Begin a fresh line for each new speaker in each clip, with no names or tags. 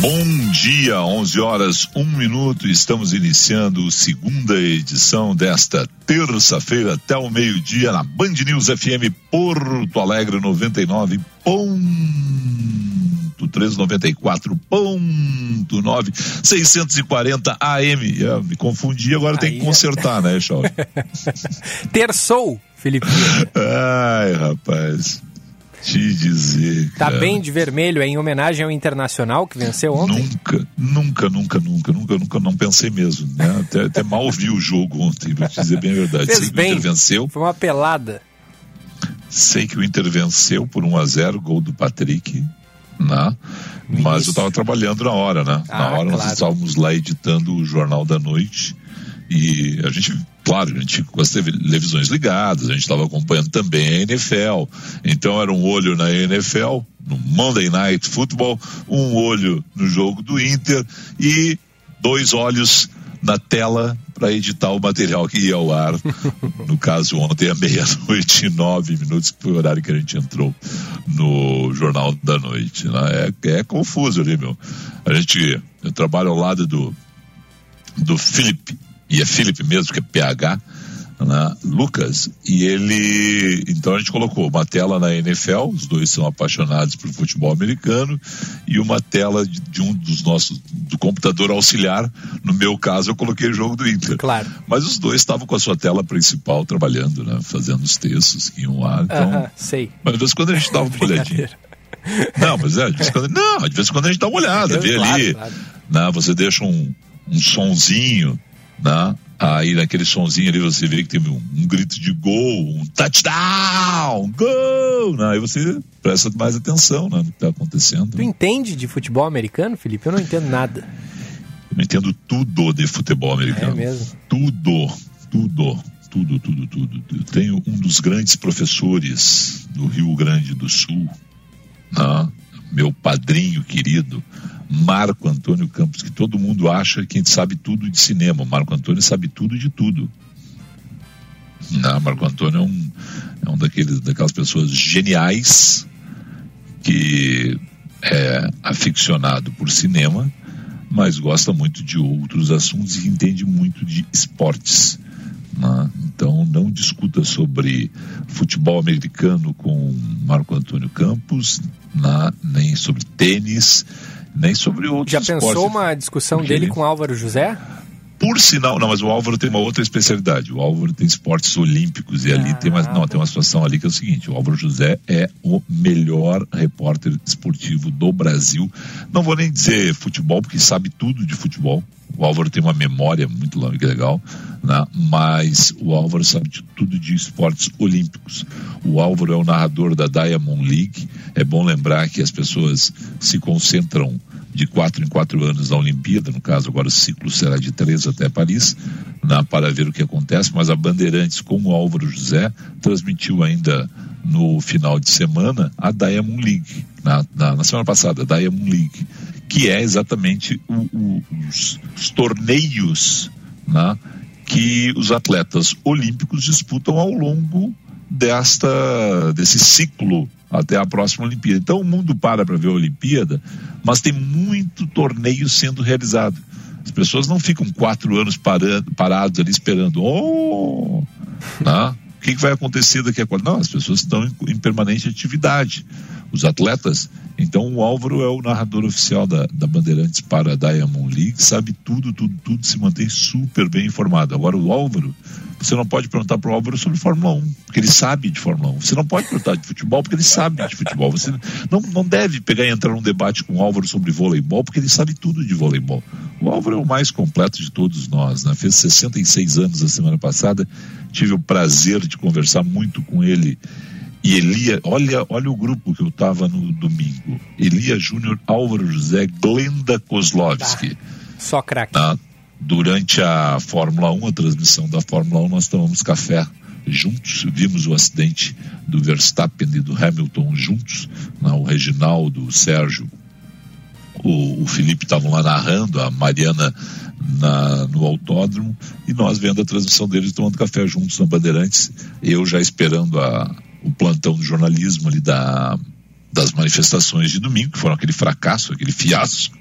Bom dia, 11 horas, 1 minuto. Estamos iniciando a segunda edição desta terça-feira até o meio-dia na Band News FM Porto Alegre 99. Ponto 394 ponto 9 640 AM. Eu me confundi, agora tem que consertar, né, Chau?
Terçou, Felipe.
Ai, rapaz te dizer.
Tá bem de vermelho, é em homenagem ao Internacional que venceu ontem?
Nunca, nunca, nunca, nunca, nunca, nunca não pensei mesmo. Né? Até, até mal vi o jogo ontem, vou te dizer bem a verdade.
Fez
Sei
bem.
que o Inter venceu.
Foi uma pelada.
Sei que o Inter venceu por 1 a 0 gol do Patrick. Né? Mas eu estava trabalhando na hora, né?
Ah,
na hora
claro.
nós estávamos lá editando o Jornal da Noite e a gente, claro, a gente com as televisões ligadas, a gente estava acompanhando também a NFL. Então era um olho na NFL, no Monday Night Football, um olho no jogo do Inter e dois olhos na tela para editar o material que ia ao ar. No caso, ontem à meia-noite nove minutos, que foi o horário que a gente entrou no Jornal da Noite. Né? É, é confuso ali, meu. A gente, eu trabalho ao lado do, do Felipe, e é Felipe mesmo, que é PH, né? Lucas, e ele. Então a gente colocou uma tela na NFL, os dois são apaixonados por futebol americano, e uma tela de, de um dos nossos, do computador auxiliar. No meu caso, eu coloquei o jogo do Inter.
Claro.
Mas os dois estavam com a sua tela principal trabalhando, né? Fazendo os textos que iam lá. Então,
Aham, sei.
mas de vez em quando a gente dava uma olhadinha. Não, mas é, de vez em quando, não, de vez em quando a gente dá uma olhada,
Eu,
vê
claro,
ali,
claro.
né? Você deixa um, um sonzinho, né? Aí naquele sonzinho ali você vê que tem um, um grito de gol, um touchdown, gol, né? Aí você presta mais atenção, né? No que está acontecendo.
Tu entende de futebol americano, Felipe? Eu não entendo nada.
Eu entendo tudo de futebol americano.
É mesmo?
Tudo, tudo, tudo, tudo, tudo. Eu tenho um dos grandes professores do Rio Grande do Sul, né? meu padrinho querido, Marco Antônio Campos, que todo mundo acha que sabe tudo de cinema. Marco Antônio sabe tudo de tudo. Né? Marco Antônio é um, é um daqueles, daquelas pessoas geniais que é aficionado por cinema, mas gosta muito de outros assuntos e entende muito de esportes. né? Então, não discuta sobre futebol americano com Marco Antônio Campos, né? nem sobre tênis, nem sobre outros
Já
esportes.
pensou uma discussão dele
ele-
com Álvaro José?
Por sinal, não, mas o Álvaro tem uma outra especialidade. O Álvaro tem esportes olímpicos e ali
Ah,
tem, uma, não,
bom.
tem uma situação ali que é o seguinte: o Álvaro José é o melhor repórter esportivo do Brasil. Não vou nem dizer futebol, porque sabe tudo de futebol. O Álvaro tem uma memória muito e legal, né? mas o Álvaro sabe de tudo de esportes olímpicos. O Álvaro é o narrador da Diamond League. É bom lembrar que as pessoas se concentram de quatro em quatro anos na Olimpíada, no caso agora o ciclo será de três até Paris, né, para ver o que acontece, mas a Bandeirantes com o Álvaro José transmitiu ainda no final de semana a Diamond League, na, na, na semana passada, a Diamond League, que é exatamente o- o- os, os torneios né, que os atletas olímpicos disputam ao longo desta desse ciclo até a próxima Olimpíada. Então o mundo para para ver a Olimpíada, mas tem muito torneio sendo realizado. As pessoas não ficam quatro anos parando, parados ali esperando. Oh, né? O que, que vai acontecer daqui a quatro? Não, as pessoas estão em, em permanente atividade. Os atletas. Então o Álvaro é o narrador oficial da, da Bandeirantes para a Diamond League, sabe tudo, tudo, tudo, se mantém super bem informado. Agora o Álvaro, você não pode perguntar para o Álvaro sobre Fórmula 1, porque ele sabe de Fórmula 1. Você não pode perguntar de futebol, porque ele sabe de futebol. Você não, não deve pegar e entrar num debate com o Álvaro sobre voleibol, porque ele sabe tudo de voleibol. O Álvaro é o mais completo de todos nós, né? Fez 66 anos a semana passada, tive o prazer de conversar muito com ele. E Elia, olha, olha o grupo que eu estava no domingo. Elia Júnior, Álvaro José, Glenda Kozlovski.
Só craque.
Tá? Durante a Fórmula 1, a transmissão da Fórmula 1, nós tomamos café juntos, vimos o acidente do Verstappen e do Hamilton juntos, né? o Reginaldo, o Sérgio, o, o Felipe estavam lá narrando, a Mariana na, no autódromo e nós vendo a transmissão deles tomando café juntos na Bandeirantes, eu já esperando a, o plantão do jornalismo ali da, das manifestações de domingo, que foram aquele fracasso, aquele fiasco,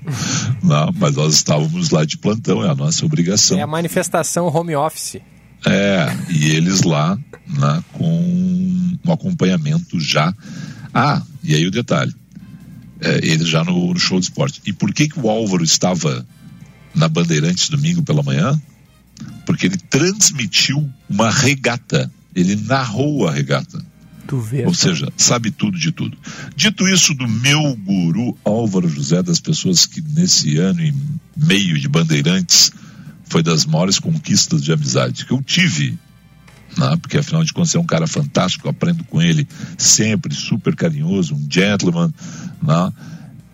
não, né? mas nós estávamos lá de plantão, é a nossa obrigação.
É a manifestação home office.
É, e eles lá né, com um acompanhamento já. Ah, e aí o detalhe, é, eles já no, no show de esporte. E por que, que o Álvaro estava na Bandeirantes domingo pela manhã, porque ele transmitiu uma regata, ele narrou a regata. Ou seja, sabe tudo de tudo. Dito isso, do meu guru Álvaro José, das pessoas que nesse ano e meio de Bandeirantes foi das maiores conquistas de amizade que eu tive, né? porque afinal de contas é um cara fantástico, eu aprendo com ele sempre, super carinhoso, um gentleman. Né?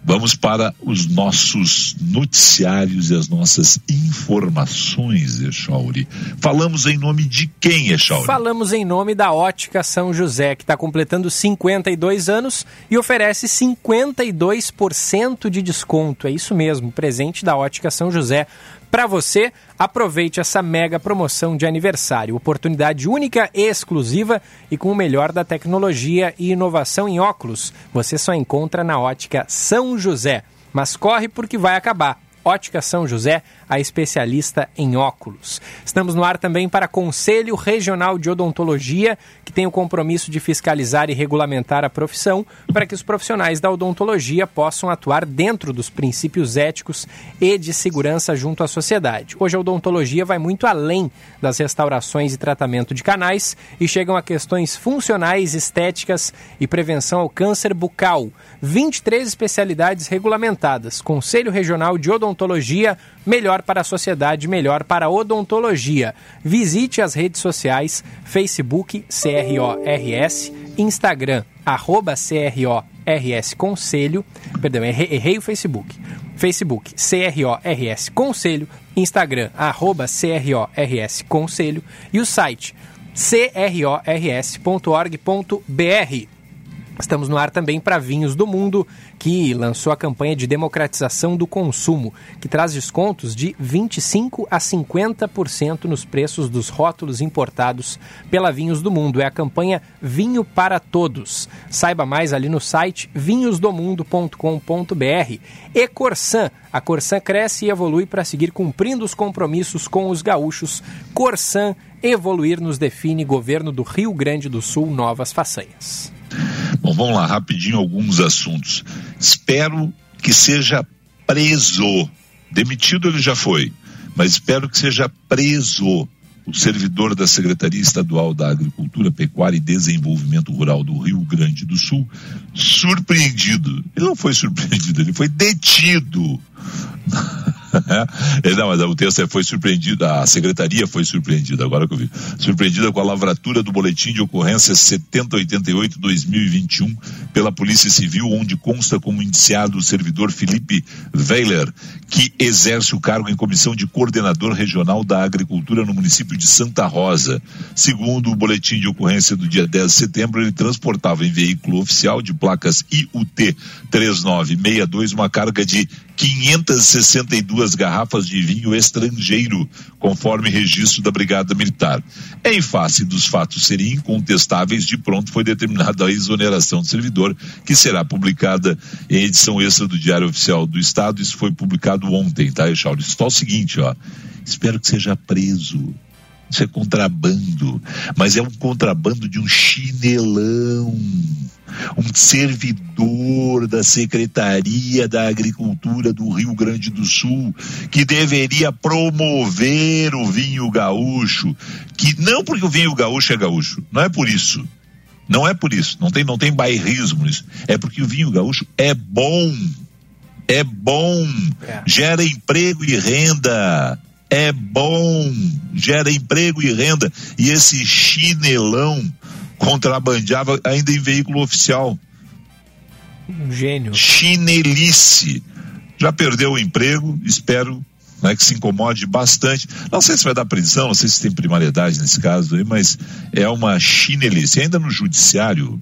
Vamos para os nossos noticiários e as nossas informações, Echauri. Falamos em nome de quem, Echauri?
Falamos em nome da Ótica São José, que está completando 52 anos e oferece 52% de desconto. É isso mesmo, presente da Ótica São José para você, aproveite essa mega promoção de aniversário. Oportunidade única e exclusiva e com o melhor da tecnologia e inovação em óculos. Você só encontra na ótica São José. Mas corre porque vai acabar. Ótica São José, a especialista em óculos. Estamos no ar também para Conselho Regional de Odontologia, que tem o compromisso de fiscalizar e regulamentar a profissão para que os profissionais da odontologia possam atuar dentro dos princípios éticos e de segurança junto à sociedade. Hoje a odontologia vai muito além das restaurações e tratamento de canais e chegam a questões funcionais, estéticas e prevenção ao câncer bucal. 23 especialidades regulamentadas. Conselho Regional de Odontologia, melhor para a sociedade, melhor para a odontologia. Visite as redes sociais, Facebook CRORS, Instagram, arroba CRORS Conselho, perdão, errei, errei o Facebook. Facebook CRORS Conselho, Instagram, arroba CRORS Conselho e o site crors.org.br. Estamos no ar também para Vinhos do Mundo, que lançou a campanha de democratização do consumo, que traz descontos de 25 a 50% nos preços dos rótulos importados pela Vinhos do Mundo. É a campanha Vinho para Todos. Saiba mais ali no site vinhosdomundo.com.br. E Corsan. A Corsan cresce e evolui para seguir cumprindo os compromissos com os gaúchos. Corsan evoluir nos define governo do Rio Grande do Sul novas façanhas.
Bom, vamos lá, rapidinho alguns assuntos. Espero que seja preso. Demitido ele já foi, mas espero que seja preso o servidor da Secretaria Estadual da Agricultura, Pecuária e Desenvolvimento Rural do Rio Grande do Sul, surpreendido. Ele não foi surpreendido, ele foi detido. não, mas o texto é, foi surpreendido, a secretaria foi surpreendida, agora que eu vi. Surpreendida com a lavratura do boletim de ocorrência 7088-2021 pela Polícia Civil, onde consta como indiciado o servidor Felipe Weiler, que exerce o cargo em comissão de coordenador regional da agricultura no município de Santa Rosa. Segundo o boletim de ocorrência do dia 10 de setembro, ele transportava em veículo oficial de placas IUT 3962 uma carga de 562 garrafas de vinho estrangeiro, conforme registro da Brigada Militar. Em face dos fatos serem incontestáveis, de pronto foi determinada a exoneração do servidor, que será publicada em edição extra do Diário Oficial do Estado. Isso foi publicado ontem, tá, Echauri? Só o seguinte, ó. Espero que seja preso. Isso é contrabando, mas é um contrabando de um chinelão um servidor da Secretaria da Agricultura do Rio Grande do Sul, que deveria promover o vinho gaúcho, que não porque o vinho gaúcho é gaúcho, não é por isso. Não é por isso, não tem, não tem bairrismo nisso. É porque o vinho gaúcho é bom. É bom, é. gera emprego e renda. É bom, gera emprego e renda. E esse chinelão contrabandeava ainda em veículo oficial.
Um gênio.
Chinelice. Já perdeu o emprego, espero né, que se incomode bastante. Não sei se vai dar prisão, não sei se tem primariedade nesse caso aí, mas é uma chinelice. Ainda no judiciário,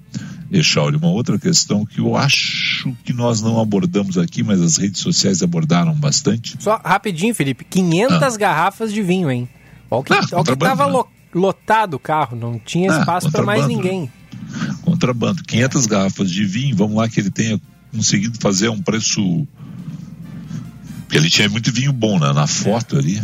Echauri, uma outra questão que eu acho que nós não abordamos aqui, mas as redes sociais abordaram bastante.
Só rapidinho, Felipe, 500 ah. garrafas de vinho, hein? Olha o que, ah, que tava né? Lotado o carro, não tinha ah, espaço para mais ninguém.
Contrabando, 500 garrafas de vinho, vamos lá que ele tenha conseguido fazer um preço ele tinha muito vinho bom né? na foto ali.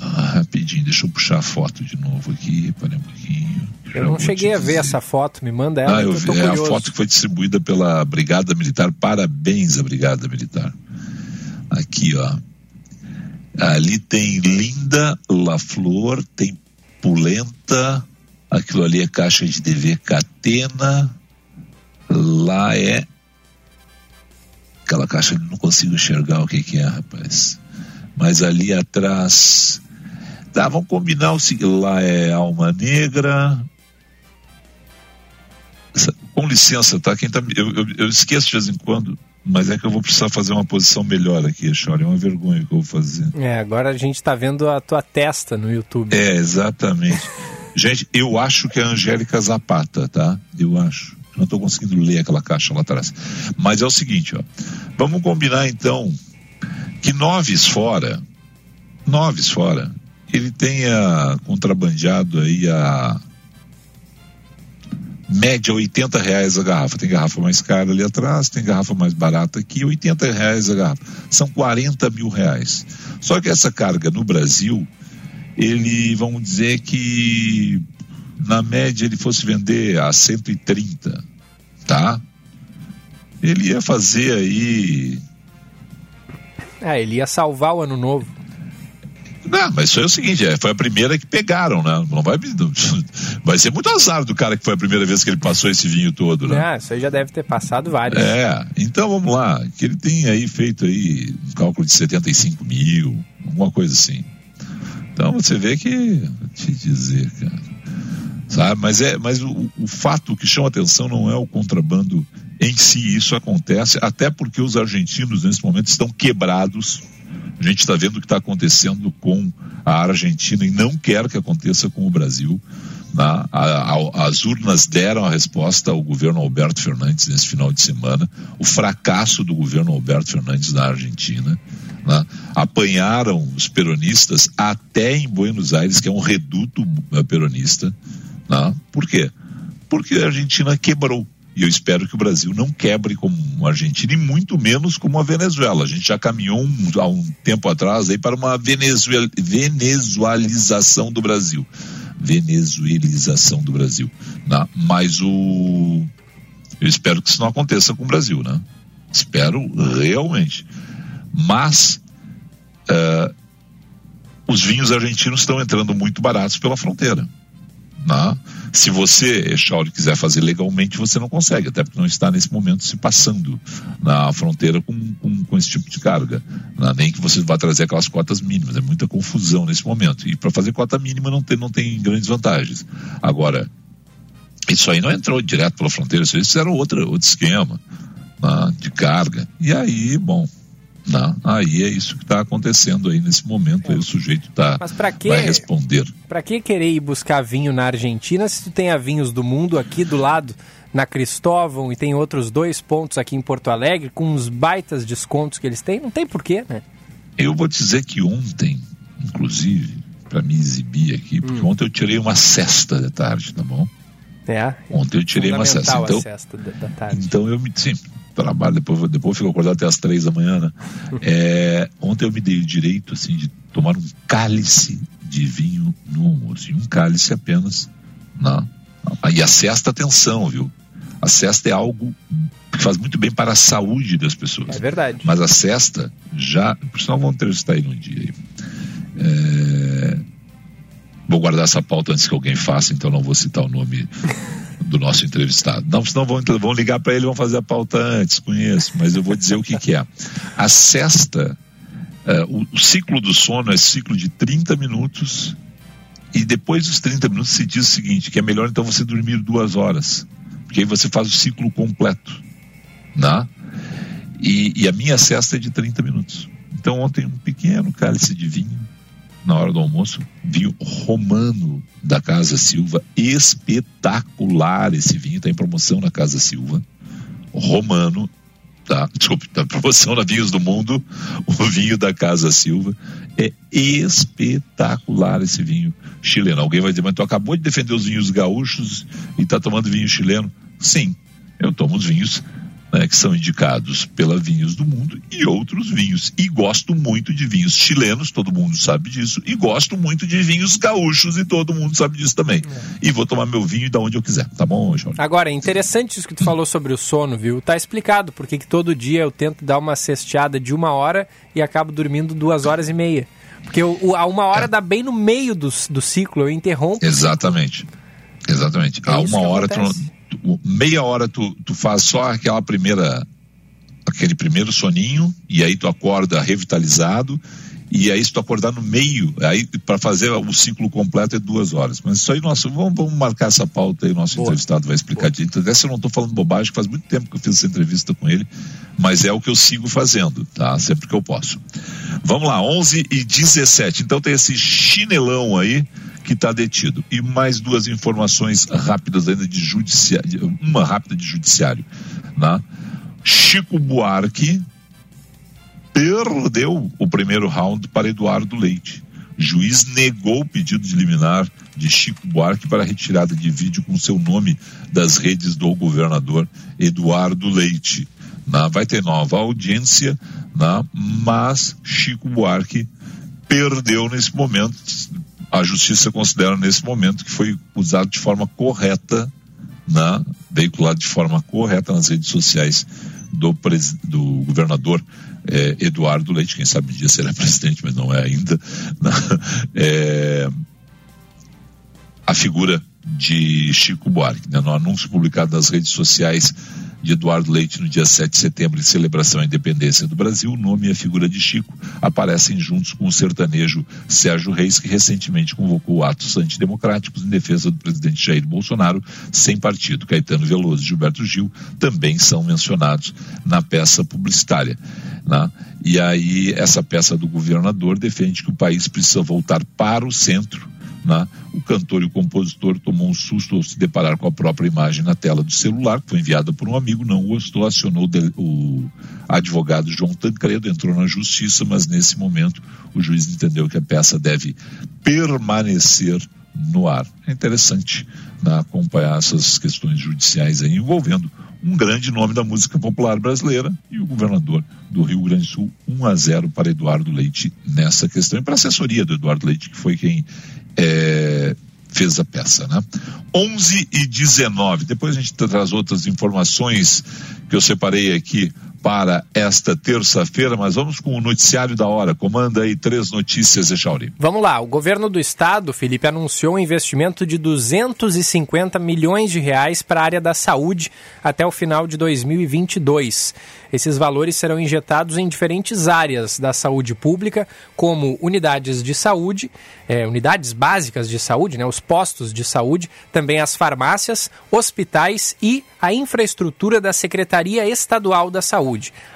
Ah, rapidinho, deixa eu puxar a foto de novo aqui, para um pouquinho.
Eu não cheguei a ver essa foto, me manda ela. Ah, eu, eu
é a foto que foi distribuída pela Brigada Militar. Parabéns à Brigada Militar. Aqui, ó. Ali tem Linda La Flor, tem Pulenta, aquilo ali é caixa de DV Catena, lá é aquela caixa não consigo enxergar o que, que é, rapaz. Mas ali atrás. Tá, vamos combinar o seguinte: lá é Alma Negra. Com licença, tá? Quem tá eu, eu, eu, esqueço de vez em quando, mas é que eu vou precisar fazer uma posição melhor aqui, Chora. É uma vergonha que eu vou fazer.
É, agora a gente tá vendo a tua testa no YouTube.
É, exatamente. gente, eu acho que é a Angélica Zapata, tá? Eu acho. Não estou conseguindo ler aquela caixa lá atrás. Mas é o seguinte, ó. Vamos combinar então que Noves fora, Noves fora, ele tenha contrabandeado aí a média 80 reais a garrafa. Tem garrafa mais cara ali atrás, tem garrafa mais barata aqui, 80 reais a garrafa. São 40 mil reais. Só que essa carga no Brasil, ele, vamos dizer que na média ele fosse vender a 130, tá? Ele ia fazer aí.
É, ele ia salvar o ano novo.
Não, mas isso é o seguinte, é, foi a primeira que pegaram, né? Não vai, vai ser muito azar do cara que foi a primeira vez que ele passou esse vinho todo, né?
Ah, isso aí já deve ter passado vários.
É, então vamos lá, que ele tem aí feito aí um cálculo de 75 mil, alguma coisa assim. Então você vê que, te dizer, cara sabe? Mas é, mas o, o fato que chama atenção não é o contrabando em si, isso acontece até porque os argentinos nesse momento estão quebrados. A gente está vendo o que está acontecendo com a Argentina e não quer que aconteça com o Brasil. Né? A, a, as urnas deram a resposta ao governo Alberto Fernandes nesse final de semana. O fracasso do governo Alberto Fernandes na Argentina. Né? Apanharam os peronistas até em Buenos Aires, que é um reduto eh, peronista. Né? Por quê? Porque a Argentina quebrou. E eu espero que o Brasil não quebre como a Argentina e muito menos como a Venezuela. A gente já caminhou um, há um tempo atrás aí para uma venezuel, venezualização do Brasil. Venezuelização do Brasil. Né? Mas o. Eu espero que isso não aconteça com o Brasil, né? Espero realmente. Mas uh, os vinhos argentinos estão entrando muito baratos pela fronteira. Né? Se você, Echauri, quiser fazer legalmente, você não consegue, até porque não está nesse momento se passando na fronteira com, com, com esse tipo de carga. Né? Nem que você vá trazer aquelas cotas mínimas, é muita confusão nesse momento. E para fazer cota mínima não tem, não tem grandes vantagens. Agora, isso aí não entrou direto pela fronteira, isso era outro, outro esquema né? de carga. E aí, bom, não, aí é isso que está acontecendo aí nesse momento. É. Aí o sujeito tá,
Mas pra que,
vai responder.
Para que querer ir buscar vinho na Argentina se tu tem a Vinhos do Mundo aqui do lado, na Cristóvão, e tem outros dois pontos aqui em Porto Alegre, com uns baitas descontos que eles têm? Não tem porquê, né?
Eu vou dizer que ontem, inclusive, para me exibir aqui, porque hum. ontem eu tirei uma cesta de tarde, tá bom?
É.
Ontem eu tirei uma cesta. Então,
cesta da tarde.
então eu me. Sim, trabalho, depois, depois fico acordado até as três da manhã, né? É, ontem eu me dei o direito, assim, de tomar um cálice de vinho no almoço. E um cálice apenas, né? E a cesta, atenção, viu? A cesta é algo que faz muito bem para a saúde das pessoas.
É verdade.
Mas a cesta já. Por sinal, vamos entrevistar aí num dia. Aí. É, vou guardar essa pauta antes que alguém faça, então não vou citar o nome do nosso entrevistado. Não, senão vão, vão ligar para ele vão fazer a pauta antes, conheço, mas eu vou dizer o que, que é. A cesta, uh, o, o, ciclo do sono é ciclo de 30 minutos e depois dos 30 minutos se diz o seguinte, que é melhor então você dormir duas horas, porque aí você faz o ciclo completo, né? E, e a minha cesta é de 30 minutos. Então ontem um pequeno cálice de vinho na hora do almoço, vinho romano da Casa Silva, espetacular esse vinho, está em promoção na Casa Silva, romano, tá? Desculpe, tá em promoção na Vinhos do Mundo, o vinho da Casa Silva, é espetacular esse vinho chileno. Alguém vai dizer, mas tu acabou de defender os vinhos gaúchos e está tomando vinho chileno? Sim, eu tomo os vinhos né, que são indicados pela Vinhos do Mundo e outros vinhos. E gosto muito de vinhos chilenos, todo mundo sabe disso, e gosto muito de vinhos gaúchos e todo mundo sabe disso também. É. E vou tomar meu vinho da onde eu quiser, tá bom, João?
Agora, é interessante isso que tu falou sobre o sono, viu? Tá explicado porque que todo dia eu tento dar uma cesteada de uma hora e acabo dormindo duas horas e meia. Porque o, a uma hora é. dá bem no meio do, do ciclo, eu interrompo.
Exatamente. Exatamente. É a uma hora tu, meia hora tu, tu faz só aquela primeira aquele primeiro soninho e aí tu acorda revitalizado e aí se tu acordar no meio aí para fazer o ciclo completo é duas horas mas isso aí nossa vamos, vamos marcar essa pauta aí o nosso Boa. entrevistado vai explicar direito até se eu não estou falando bobagem faz muito tempo que eu fiz essa entrevista com ele mas é o que eu sigo fazendo tá sempre que eu posso vamos lá 11 e 17 então tem esse chinelão aí que está detido. E mais duas informações rápidas ainda de judiciário, uma rápida de judiciário. Né? Chico Buarque perdeu o primeiro round para Eduardo Leite. O juiz negou o pedido de liminar de Chico Buarque para retirada de vídeo com seu nome das redes do governador Eduardo Leite. Né? Vai ter nova audiência, né? mas Chico Buarque perdeu nesse momento, a justiça considera nesse momento que foi usado de forma correta, na, veiculado de forma correta nas redes sociais do, do governador eh, Eduardo Leite, quem sabe um dia será presidente, mas não é ainda, na, é, a figura de Chico Buarque. Né, no anúncio publicado nas redes sociais de Eduardo Leite no dia 7 de setembro, em celebração à independência do Brasil, o nome e a figura de Chico aparecem juntos com o sertanejo Sérgio Reis, que recentemente convocou atos antidemocráticos em defesa do presidente Jair Bolsonaro, sem partido. Caetano Veloso e Gilberto Gil também são mencionados na peça publicitária. Né? E aí, essa peça do governador defende que o país precisa voltar para o centro né? O cantor e o compositor tomou um susto ao se deparar com a própria imagem na tela do celular, que foi enviada por um amigo, não gostou, acionou o advogado João Tancredo, entrou na justiça, mas nesse momento o juiz entendeu que a peça deve permanecer no ar. É interessante né, acompanhar essas questões judiciais aí envolvendo um grande nome da música popular brasileira e o governador do Rio Grande do Sul, 1 a 0 para Eduardo Leite nessa questão e para a assessoria do Eduardo Leite, que foi quem é, fez a peça, né? 11 e 19. Depois a gente traz outras informações que eu separei aqui para esta terça-feira, mas vamos com o noticiário da hora. Comanda aí três notícias, Echauri.
Vamos lá. O governo do estado, Felipe, anunciou um investimento de 250 milhões de reais para a área da saúde até o final de 2022. Esses valores serão injetados em diferentes áreas da saúde pública, como unidades de saúde, é, unidades básicas de saúde, né, os postos de saúde, também as farmácias, hospitais e a infraestrutura da Secretaria Estadual da Saúde.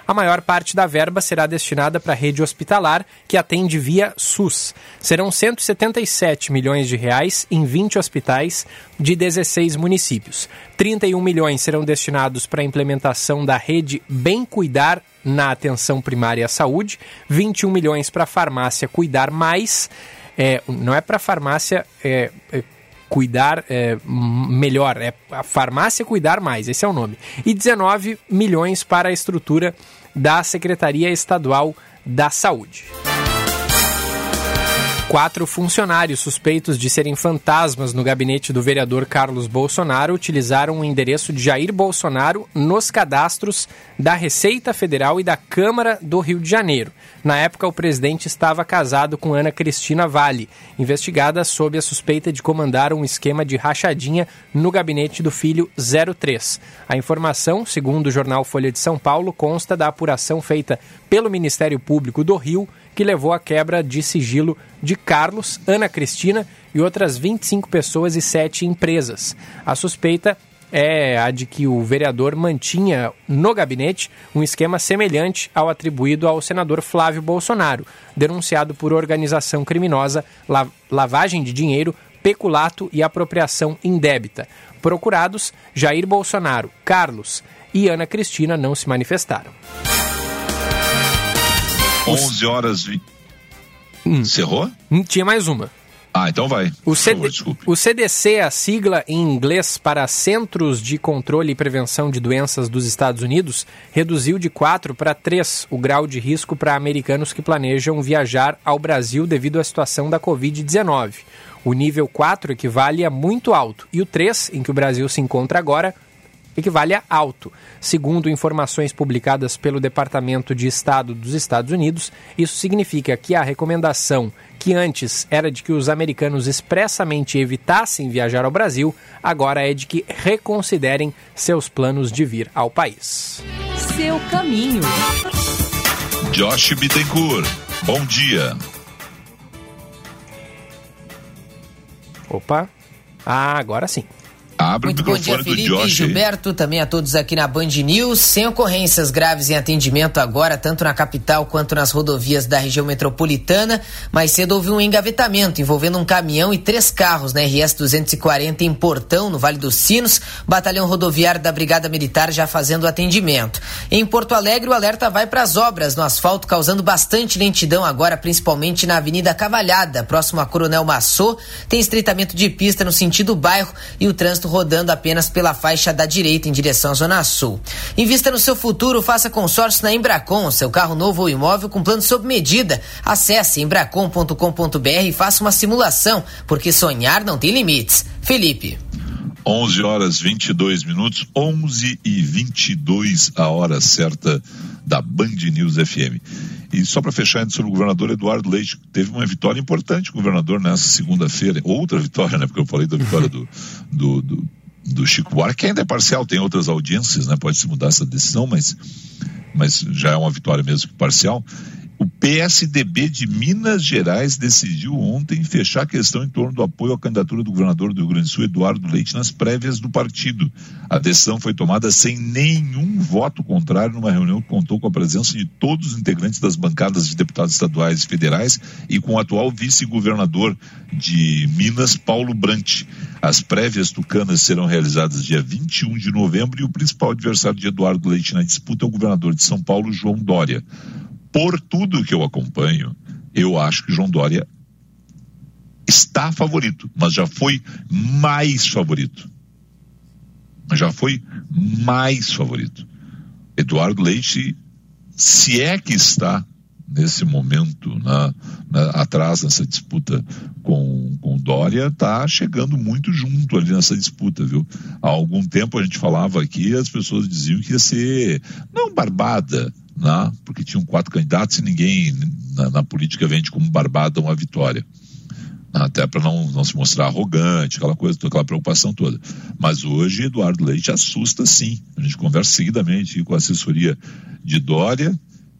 A maior parte da verba será destinada para a rede hospitalar, que atende via SUS. Serão 177 milhões de reais em 20 hospitais de 16 municípios. 31 milhões serão destinados para a implementação da rede Bem Cuidar na atenção primária à saúde, 21 milhões para a farmácia Cuidar Mais. É, não é para farmácia é, é, cuidar é, melhor, é a farmácia cuidar mais, esse é o nome. E 19 milhões para a estrutura da Secretaria Estadual da Saúde. Quatro funcionários suspeitos de serem fantasmas no gabinete do vereador Carlos Bolsonaro utilizaram o endereço de Jair Bolsonaro nos cadastros da Receita Federal e da Câmara do Rio de Janeiro. Na época, o presidente estava casado com Ana Cristina Vale, investigada sob a suspeita de comandar um esquema de rachadinha no gabinete do filho 03. A informação, segundo o jornal Folha de São Paulo, consta da apuração feita pelo Ministério Público do Rio que levou à quebra de sigilo de Carlos, Ana Cristina e outras 25 pessoas e 7 empresas. A suspeita é a de que o vereador mantinha no gabinete um esquema semelhante ao atribuído ao senador Flávio Bolsonaro, denunciado por organização criminosa, lavagem de dinheiro, peculato e apropriação indébita. Procurados, Jair Bolsonaro, Carlos e Ana Cristina não se manifestaram.
11 horas. e Hum. Encerrou?
Hum, tinha mais uma.
Ah, então vai.
O, CD, favor, o CDC, a sigla em inglês para Centros de Controle e Prevenção de Doenças dos Estados Unidos, reduziu de 4 para 3 o grau de risco para americanos que planejam viajar ao Brasil devido à situação da Covid-19. O nível 4 equivale a muito alto e o 3, em que o Brasil se encontra agora, equivale a alto. Segundo informações publicadas pelo Departamento de Estado dos Estados Unidos, isso significa que a recomendação que antes era de que os americanos expressamente evitassem viajar ao Brasil, agora é de que reconsiderem seus planos de vir ao país.
Seu caminho.
Josh Bittencourt, bom dia.
Opa. Ah, agora sim.
Abre Muito bom dia, Felipe e Gilberto, também a todos aqui na Band News. Sem ocorrências graves em atendimento agora, tanto na capital quanto nas rodovias da região metropolitana. Mais cedo houve um engavetamento envolvendo um caminhão e três carros na RS 240 em Portão, no Vale dos Sinos. Batalhão rodoviário da Brigada Militar já fazendo atendimento. Em Porto Alegre, o alerta vai para as obras no asfalto, causando bastante lentidão agora, principalmente na Avenida Cavalhada, próximo a Coronel Massô. Tem estreitamento de pista no sentido bairro e o trânsito rodando apenas pela faixa da direita em direção à Zona Sul. Invista no seu futuro, faça consórcio na Embracon, seu carro novo ou imóvel com plano sob medida. Acesse embracon.com.br e faça uma simulação, porque sonhar não tem limites. Felipe.
11 horas 22 minutos, 11 e 22 a hora certa da Band News FM. E só para fechar antes sobre o governador Eduardo Leite, teve uma vitória importante governador nessa segunda-feira, outra vitória, né? Porque eu falei da vitória do, do, do, do Chico Buarque, que ainda é parcial, tem outras audiências, né? Pode se mudar essa decisão, mas, mas já é uma vitória mesmo que parcial. O PSDB de Minas Gerais decidiu ontem fechar a questão em torno do apoio à candidatura do governador do Rio Grande do Sul, Eduardo Leite, nas prévias do partido. A decisão foi tomada sem nenhum voto contrário numa reunião que contou com a presença de todos os integrantes das bancadas de deputados estaduais e federais e com o atual vice-governador de Minas, Paulo Brant. As prévias tucanas serão realizadas dia 21 de novembro e o principal adversário de Eduardo Leite na disputa é o governador de São Paulo, João Dória por tudo que eu acompanho, eu acho que João Dória está favorito, mas já foi mais favorito. Já foi mais favorito. Eduardo Leite, se é que está nesse momento na, na, atrás nessa disputa com, com Dória, está chegando muito junto ali nessa disputa, viu? Há algum tempo a gente falava aqui, as pessoas diziam que ia ser, não barbada, né? porque tinham quatro candidatos e ninguém na, na política vende como barbada uma vitória. Até para não, não se mostrar arrogante, aquela coisa, aquela preocupação toda. Mas hoje Eduardo Leite assusta sim. A gente conversa seguidamente com a assessoria de Dória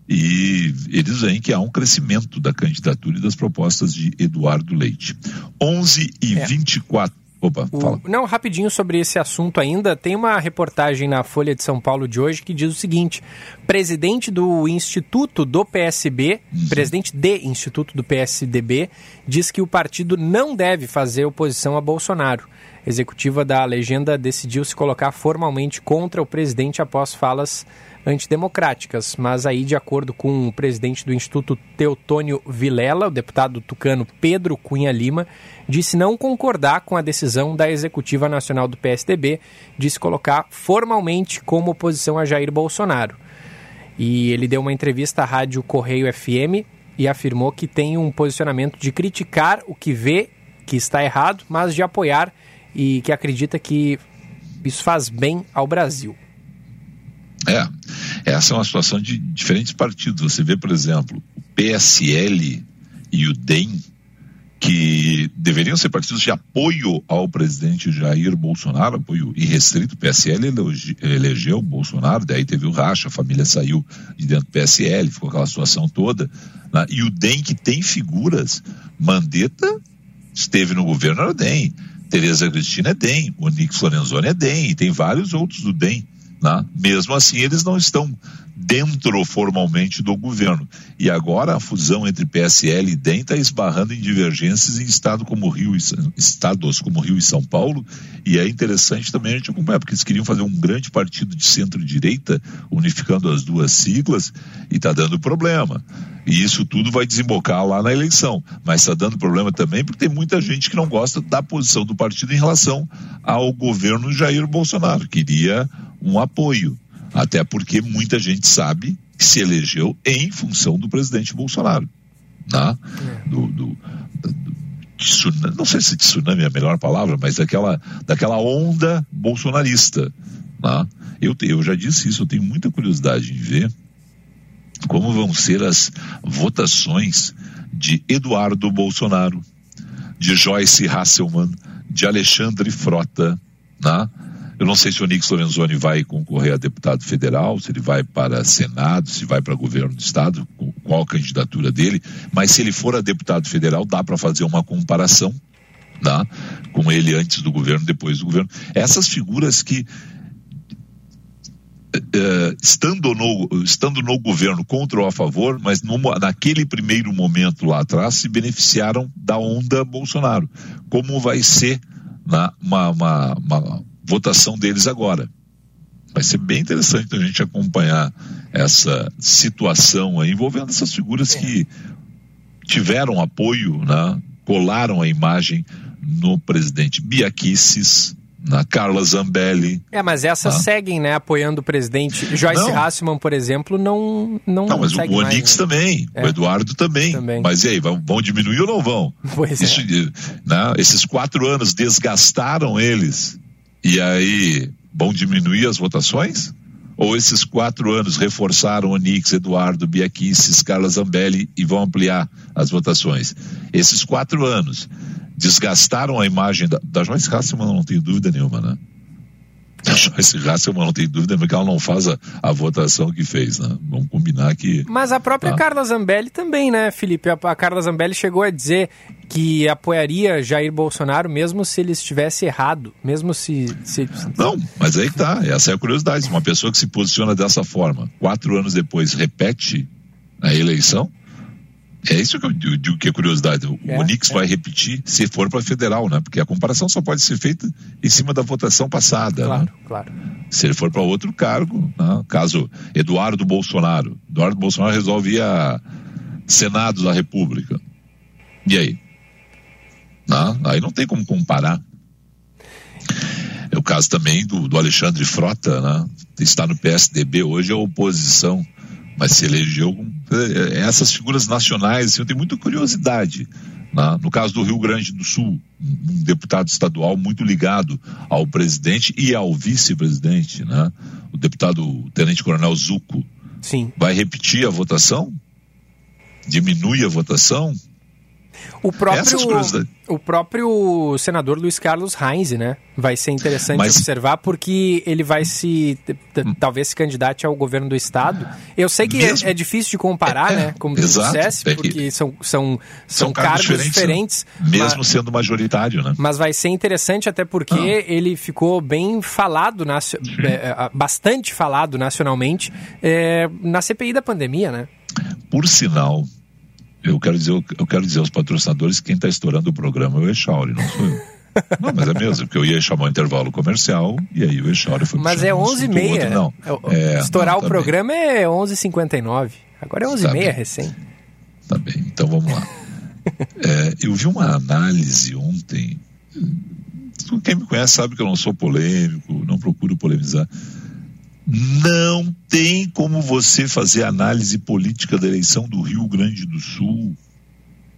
e eles veem que há um crescimento da candidatura e das propostas de Eduardo Leite. 11 e é. 24 Opa,
o, fala. Não, rapidinho sobre esse assunto ainda. Tem uma reportagem na Folha de São Paulo de hoje que diz o seguinte: presidente do Instituto do PSB, uhum. presidente de Instituto do PSDB, diz que o partido não deve fazer oposição a Bolsonaro. Executiva da legenda decidiu se colocar formalmente contra o presidente após falas antidemocráticas. Mas aí, de acordo com o presidente do Instituto Teotônio Vilela, o deputado tucano Pedro Cunha Lima, disse não concordar com a decisão da Executiva Nacional do PSDB de se colocar formalmente como oposição a Jair Bolsonaro. E ele deu uma entrevista à Rádio Correio FM e afirmou que tem um posicionamento de criticar o que vê que está errado, mas de apoiar e que acredita que isso faz bem ao Brasil.
Essa é uma situação de diferentes partidos. Você vê, por exemplo, o PSL e o DEM, que deveriam ser partidos de apoio ao presidente Jair Bolsonaro, apoio irrestrito. O PSL elegeu o Bolsonaro, daí teve o racha, a família saiu de dentro do PSL, ficou aquela situação toda. Né? E o DEM, que tem figuras, Mandetta esteve no governo, era o DEM. Tereza Cristina é DEM, o Nix Lorenzoni é DEM, e tem vários outros do DEM. Né? Mesmo assim, eles não estão dentro formalmente do governo. E agora a fusão entre PSL e DEM está esbarrando em divergências em estado como Rio e, estados como Rio e São Paulo. E é interessante também a gente acompanhar, porque eles queriam fazer um grande partido de centro-direita, unificando as duas siglas, e está dando problema. E isso tudo vai desembocar lá na eleição. Mas está dando problema também porque tem muita gente que não gosta da posição do partido em relação ao governo Jair Bolsonaro. Queria um apoio. Até porque muita gente sabe que se elegeu em função do presidente Bolsonaro. Né? É. Do, do, do tsunami, não sei se tsunami é a melhor palavra, mas daquela, daquela onda bolsonarista. Né? Eu, eu já disse isso, eu tenho muita curiosidade em ver como vão ser as votações de Eduardo Bolsonaro, de Joyce Hasselman, de Alexandre Frota, né? Eu não sei se o Nix Lorenzoni vai concorrer a deputado federal, se ele vai para Senado, se vai para governo do Estado, qual a candidatura dele, mas se ele for a deputado federal, dá para fazer uma comparação né, com ele antes do governo, depois do governo. Essas figuras que Uh, estando, no, estando no governo contra ou a favor, mas no, naquele primeiro momento lá atrás se beneficiaram da onda Bolsonaro. Como vai ser na, uma, uma, uma votação deles agora. Vai ser bem interessante a gente acompanhar essa situação aí, envolvendo essas figuras é. que tiveram apoio, né? colaram a imagem no presidente Biaquices, na Carla Zambelli.
É, mas essas tá? seguem, né, apoiando o presidente. Joyce Hassman, por exemplo, não não
Não, mas o Onix né? também, é. o Eduardo também. também. Mas e aí, vão, vão, diminuir ou não vão?
Pois Isso, é.
né, esses quatro anos desgastaram eles. E aí, vão diminuir as votações? Ou esses quatro anos reforçaram Onix, Eduardo, Biaquices, Carla Zambelli e vão ampliar as votações? Esses quatro anos desgastaram a imagem da, da Joyce Hasselman, não tenho dúvida nenhuma, né? Joyce Hasselman não tem dúvida porque ela não faz a, a, votação que fez, né? Vamos combinar que...
Mas a própria tá. Carla Zambelli também, né, Felipe? A, a, Carla Zambelli chegou a dizer que apoiaria Jair Bolsonaro mesmo se ele estivesse errado, mesmo se... se...
Não, mas aí que tá, essa é a curiosidade. Uma pessoa que se posiciona dessa forma, quatro anos depois repete a eleição, é isso que eu digo que é curiosidade. O é, Onix é. vai repetir se for para federal, né? Porque a comparação só pode ser feita em cima da votação passada.
Claro,
né?
claro.
Se ele for para outro cargo, né? caso Eduardo Bolsonaro, Eduardo Bolsonaro resolve ir a Senado da República. E aí? Né? Aí não tem como comparar. É o caso também do, do Alexandre Frota, né? Está no PSDB hoje, é oposição mas se elegeu é, essas figuras nacionais, assim, eu tenho muita curiosidade. Né? No caso do Rio Grande do Sul, um deputado estadual muito ligado ao presidente e ao vice-presidente, né? o deputado Tenente Coronel Zuco.
Sim.
Vai repetir a votação? Diminui a votação?
O próprio, o próprio senador Luiz Carlos Reins, né? Vai ser interessante Mas... observar porque ele vai se talvez se candidate ao governo do estado. Eu sei que é, Mesmo... é, é, difícil de comparar, é, né? Como tu dissesse, é porque são, são, são, são cargos, diferentes. diferentes
né? mesmo mas, sendo majoritário, né?
Mas vai ser interessante até porque ah. ele ficou bem falado, é, bastante falado nacionalmente na CPI da pandemia, né?
Por sinal, eu quero dizer, eu quero dizer aos patrocinadores que quem está estourando o programa é o Echauri, não sou eu. Não, mas é mesmo, porque eu ia chamar um intervalo comercial e aí o Echauri foi
Mas é 11h30. Não. É, é, Estourar não, tá o programa bem. é 11h59. Agora é 11h30 tá recém.
Tá bem, então vamos lá. é, eu vi uma análise ontem. Quem me conhece sabe que eu não sou polêmico, não procuro polemizar. Não tem como você fazer análise política da eleição do Rio Grande do Sul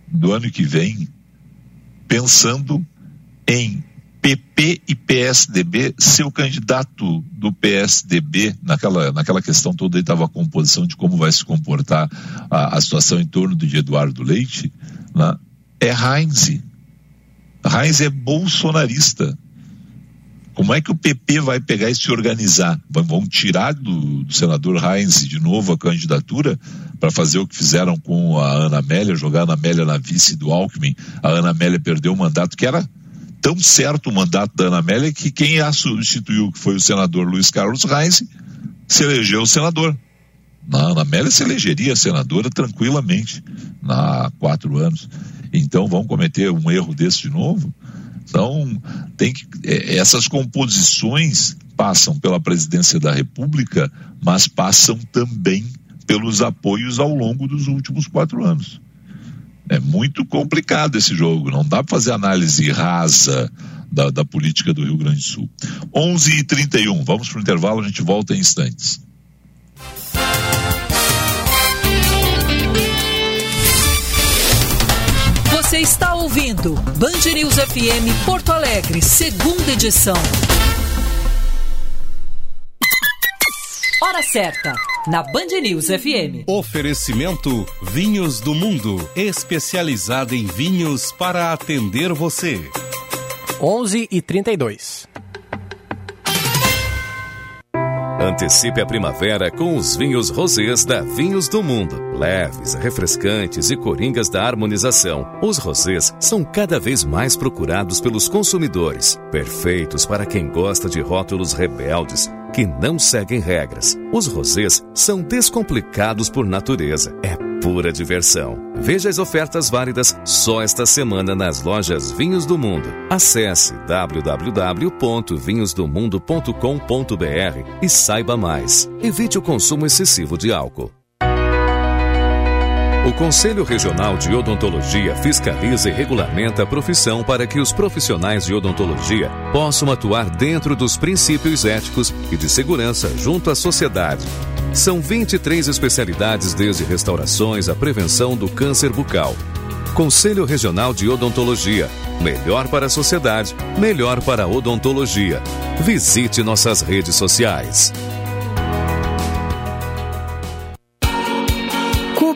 do ano que vem pensando em PP e PSDB, seu candidato do PSDB, naquela, naquela questão toda estava a composição de como vai se comportar a, a situação em torno de Eduardo Leite, né? é Heinz. Heinz é bolsonarista. Como é que o PP vai pegar e se organizar? Vão tirar do, do senador Heinz de novo a candidatura para fazer o que fizeram com a Ana Amélia, jogar a Ana Amélia na vice do Alckmin. A Ana Amélia perdeu o mandato que era tão certo o mandato da Ana Amélia que quem a substituiu, que foi o senador Luiz Carlos Reis, se elegeu senador. Na Ana Amélia se elegeria senadora tranquilamente há quatro anos. Então vão cometer um erro desse de novo? Então, tem que, é, essas composições passam pela presidência da República, mas passam também pelos apoios ao longo dos últimos quatro anos. É muito complicado esse jogo, não dá para fazer análise rasa da, da, política do Rio Grande do Sul. 11 e 31 vamos para o intervalo, a gente volta em instantes.
Você está ouvindo Band News FM Porto Alegre, segunda edição. Hora certa, na Band News FM.
Oferecimento Vinhos do Mundo, especializada em vinhos para atender você.
11 e 32.
Antecipe a primavera com os vinhos rosés da Vinhos do Mundo. Leves, refrescantes e coringas da harmonização, os rosés são cada vez mais procurados pelos consumidores, perfeitos para quem gosta de rótulos rebeldes que não seguem regras. Os rosés são descomplicados por natureza. É pura diversão. Veja as ofertas válidas só esta semana nas lojas Vinhos do Mundo. Acesse www.vinhosdomundo.com.br e saiba mais. Evite o consumo excessivo de álcool. O Conselho Regional de Odontologia fiscaliza e regulamenta a profissão para que os profissionais de odontologia possam atuar dentro dos princípios éticos e de segurança junto à sociedade. São 23 especialidades, desde restaurações à prevenção do câncer bucal. Conselho Regional de Odontologia. Melhor para a sociedade, melhor para a odontologia. Visite nossas redes sociais.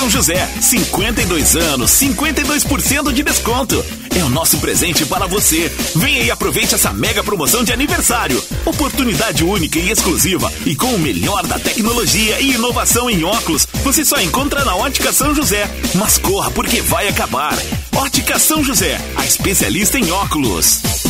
São José, 52 anos, 52% de desconto. É o nosso presente para você. Venha e aproveite essa mega promoção de aniversário. Oportunidade única e exclusiva e com o melhor da tecnologia e inovação em óculos. Você só encontra na Ótica São José. Mas corra porque vai acabar. Ótica São José, a especialista em óculos.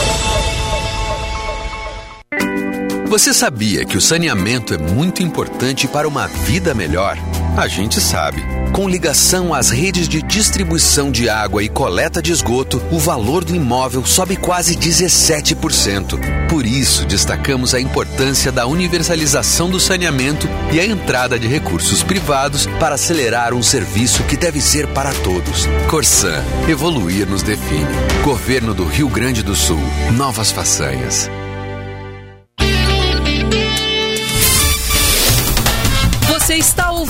Você sabia que o saneamento é muito importante para uma vida melhor? A gente sabe. Com ligação às redes de distribuição de água e coleta de esgoto, o valor do imóvel sobe quase 17%. Por isso, destacamos a importância da universalização do saneamento e a entrada de recursos privados para acelerar um serviço que deve ser para todos. Corsan, evoluir nos define. Governo do Rio Grande do Sul. Novas façanhas.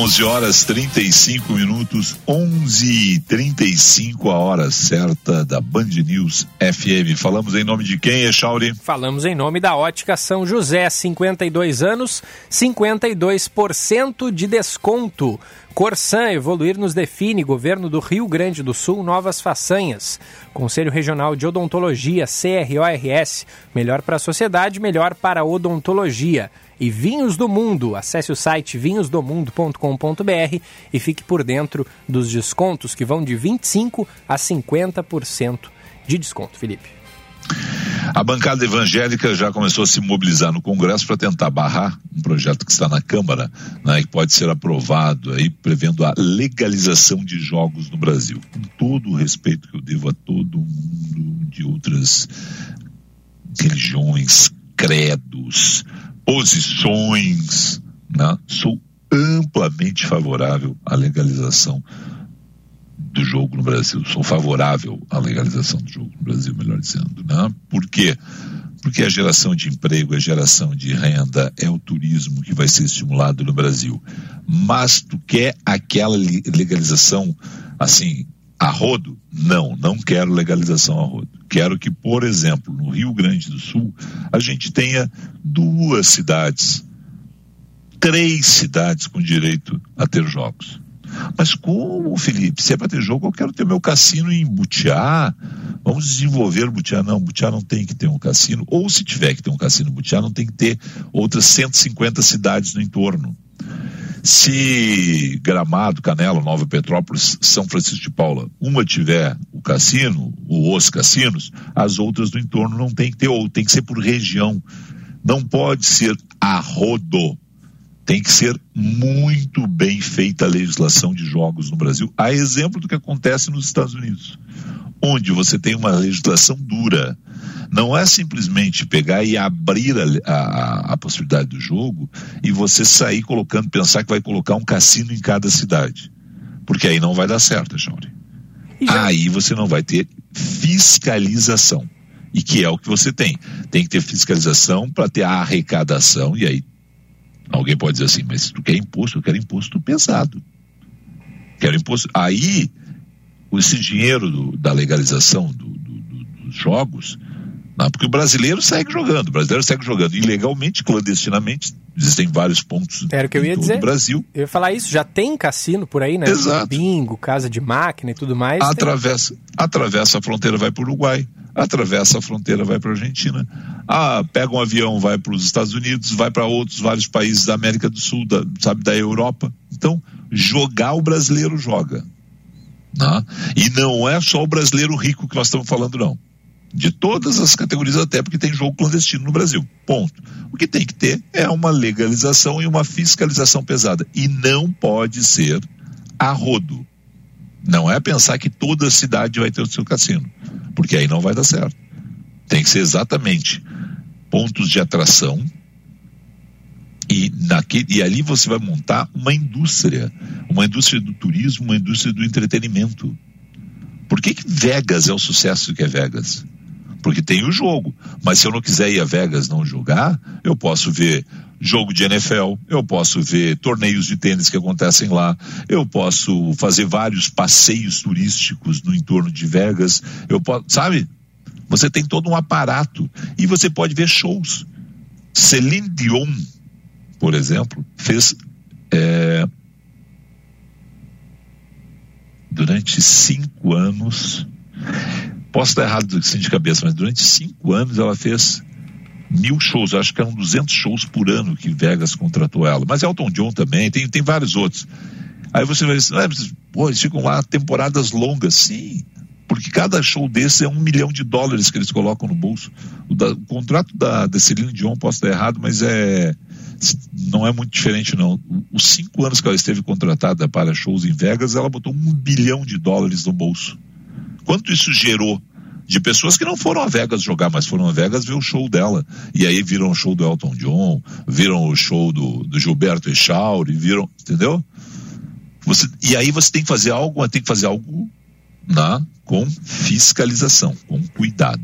11 horas 35 minutos, 11 e 35 a hora certa da Band News FM. Falamos em nome de quem, Echauri?
Falamos em nome da Ótica São José, 52 anos, 52% de desconto. Corsan, evoluir nos define. Governo do Rio Grande do Sul, novas façanhas. Conselho Regional de Odontologia, CRORS. Melhor para a sociedade, melhor para a odontologia e Vinhos do Mundo. Acesse o site vinhosdomundo.com.br e fique por dentro dos descontos que vão de 25% a 50% de desconto, Felipe.
A bancada evangélica já começou a se mobilizar no Congresso para tentar barrar um projeto que está na Câmara, né, que pode ser aprovado aí, prevendo a legalização de jogos no Brasil. Com todo o respeito que eu devo a todo mundo de outras religiões, credos, posições, né, sou amplamente favorável à legalização do jogo no Brasil. Sou favorável à legalização do jogo no Brasil, melhor dizendo. Né? Por quê? Porque a geração de emprego, a geração de renda é o turismo que vai ser estimulado no Brasil. Mas tu quer aquela legalização assim, a rodo? Não, não quero legalização a rodo. Quero que, por exemplo, no Rio Grande do Sul, a gente tenha duas cidades, três cidades com direito a ter jogos. Mas como, Felipe? Se é para ter jogo, eu quero ter meu cassino em Butiá. Vamos desenvolver Butiá. Não, Butiá não tem que ter um cassino. Ou se tiver que ter um cassino Butiá, não tem que ter outras 150 cidades no entorno. Se Gramado, Canela, Nova Petrópolis, São Francisco de Paula, uma tiver o cassino, ou os cassinos, as outras do entorno não tem que ter, ou tem que ser por região. Não pode ser a rodo tem que ser muito bem feita a legislação de jogos no Brasil, a exemplo do que acontece nos Estados Unidos, onde você tem uma legislação dura. Não é simplesmente pegar e abrir a, a, a possibilidade do jogo e você sair colocando, pensar que vai colocar um cassino em cada cidade. Porque aí não vai dar certo, Chauri. Já... Aí você não vai ter fiscalização. E que é o que você tem. Tem que ter fiscalização para ter a arrecadação, e aí Alguém pode dizer assim, mas tu quer imposto? Eu quero imposto pesado. Quero imposto. Aí, esse dinheiro do, da legalização do, do, dos jogos, não, porque o brasileiro segue jogando, o brasileiro segue jogando ilegalmente, clandestinamente. Existem vários pontos
Era o que eu ia dizer.
Brasil.
Eu ia falar isso, já tem cassino por aí, né?
Exato.
Bingo, casa de máquina e tudo mais.
Atravessa, tem... atravessa a fronteira, vai para o Uruguai atravessa a fronteira, vai para a Argentina, ah, pega um avião, vai para os Estados Unidos, vai para outros vários países da América do Sul, da, sabe, da Europa. Então, jogar o brasileiro joga. Né? E não é só o brasileiro rico que nós estamos falando, não. De todas as categorias, até porque tem jogo clandestino no Brasil. Ponto. O que tem que ter é uma legalização e uma fiscalização pesada. E não pode ser a rodo. Não é pensar que toda cidade vai ter o seu cassino porque aí não vai dar certo. Tem que ser exatamente pontos de atração e, naquele, e ali você vai montar uma indústria, uma indústria do turismo, uma indústria do entretenimento. Por que, que Vegas é o sucesso que é Vegas? Porque tem o jogo. Mas se eu não quiser ir a Vegas não jogar, eu posso ver jogo de NFL, eu posso ver torneios de tênis que acontecem lá, eu posso fazer vários passeios turísticos no entorno de Vegas, eu posso, sabe? Você tem todo um aparato e você pode ver shows. Celine Dion, por exemplo, fez é, durante cinco anos. Posso estar errado assim de cabeça, mas durante cinco anos ela fez mil shows, acho que eram 200 shows por ano que Vegas contratou ela. Mas Elton John também, tem, tem vários outros. Aí você vai dizer, ah, pô, eles ficam lá temporadas longas. Sim, porque cada show desse é um milhão de dólares que eles colocam no bolso. O, da, o contrato da, da Celine Dion, posso estar errado, mas é não é muito diferente não. Os cinco anos que ela esteve contratada para shows em Vegas, ela botou um bilhão de dólares no bolso. Quanto isso gerou de pessoas que não foram a Vegas jogar, mas foram a Vegas ver o show dela. E aí viram o show do Elton John, viram o show do, do Gilberto Echauri, viram, entendeu? Você, e aí você tem que fazer algo, tem que fazer algo na, com fiscalização, com cuidado.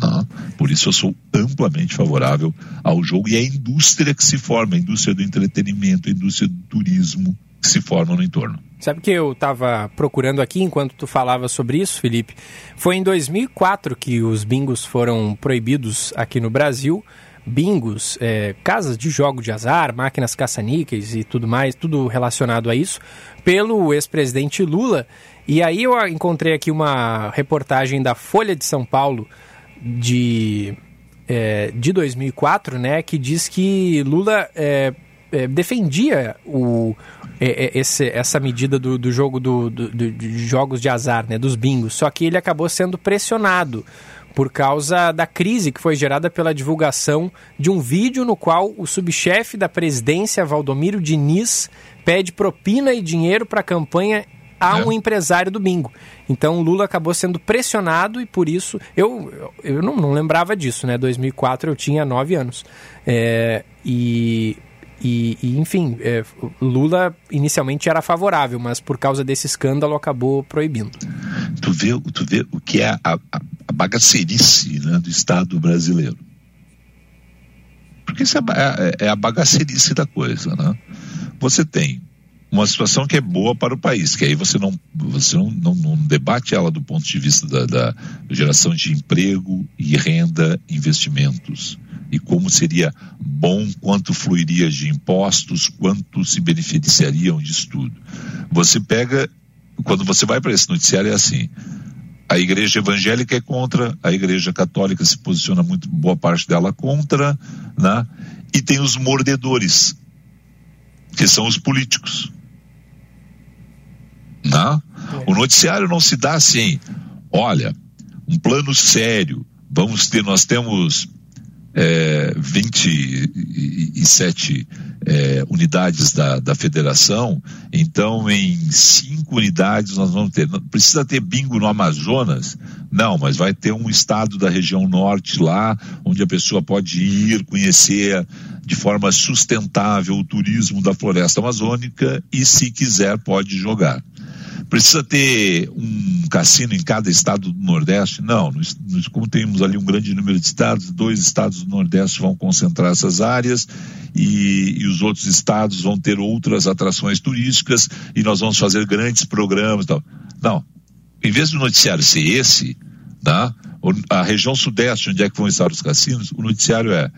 Na, por isso eu sou amplamente favorável ao jogo e à indústria que se forma, a indústria do entretenimento, a indústria do turismo que se forma no entorno.
Sabe que eu estava procurando aqui enquanto tu falava sobre isso, Felipe? Foi em 2004 que os bingos foram proibidos aqui no Brasil. Bingos, é, casas de jogo de azar, máquinas caça-níqueis e tudo mais, tudo relacionado a isso, pelo ex-presidente Lula. E aí eu encontrei aqui uma reportagem da Folha de São Paulo de, é, de 2004, né, que diz que Lula é, é, defendia o, é, esse, essa medida do, do jogo do, do, de jogos de azar, né, dos bingos. Só que ele acabou sendo pressionado por causa da crise que foi gerada pela divulgação de um vídeo no qual o subchefe da presidência, Valdomiro Diniz, pede propina e dinheiro para a campanha a é. um empresário do bingo. Então Lula acabou sendo pressionado e por isso eu, eu não, não lembrava disso, né? 2004 eu tinha nove anos é, e, e, e, enfim é, Lula inicialmente era favorável, mas por causa desse escândalo acabou proibindo.
Tu vê, tu vê o que é a, a, a bagacerice né, do Estado brasileiro. Porque isso é, é, é a bagacerice da coisa, né? Você tem uma situação que é boa para o país, que aí você não, você não, não, não debate ela do ponto de vista da, da, geração de emprego e renda, investimentos. E como seria bom, quanto fluiria de impostos, quanto se beneficiariam disso tudo. Você pega, quando você vai para esse noticiário, é assim: a igreja evangélica é contra, a igreja católica se posiciona muito, boa parte dela contra, né? e tem os mordedores, que são os políticos. Não? O noticiário não se dá assim, olha, um plano sério, vamos ter, nós temos é, 27 é, unidades da, da federação, então em cinco unidades nós vamos ter. Não precisa ter bingo no Amazonas? Não, mas vai ter um estado da região norte lá, onde a pessoa pode ir conhecer de forma sustentável o turismo da floresta amazônica e, se quiser, pode jogar. Precisa ter um cassino em cada estado do Nordeste? Não, como temos ali um grande número de estados, dois estados do Nordeste vão concentrar essas áreas e, e os outros estados vão ter outras atrações turísticas e nós vamos fazer grandes programas e tal. Não, em vez do noticiário ser esse, tá? a região sudeste, onde é que vão estar os cassinos, o noticiário é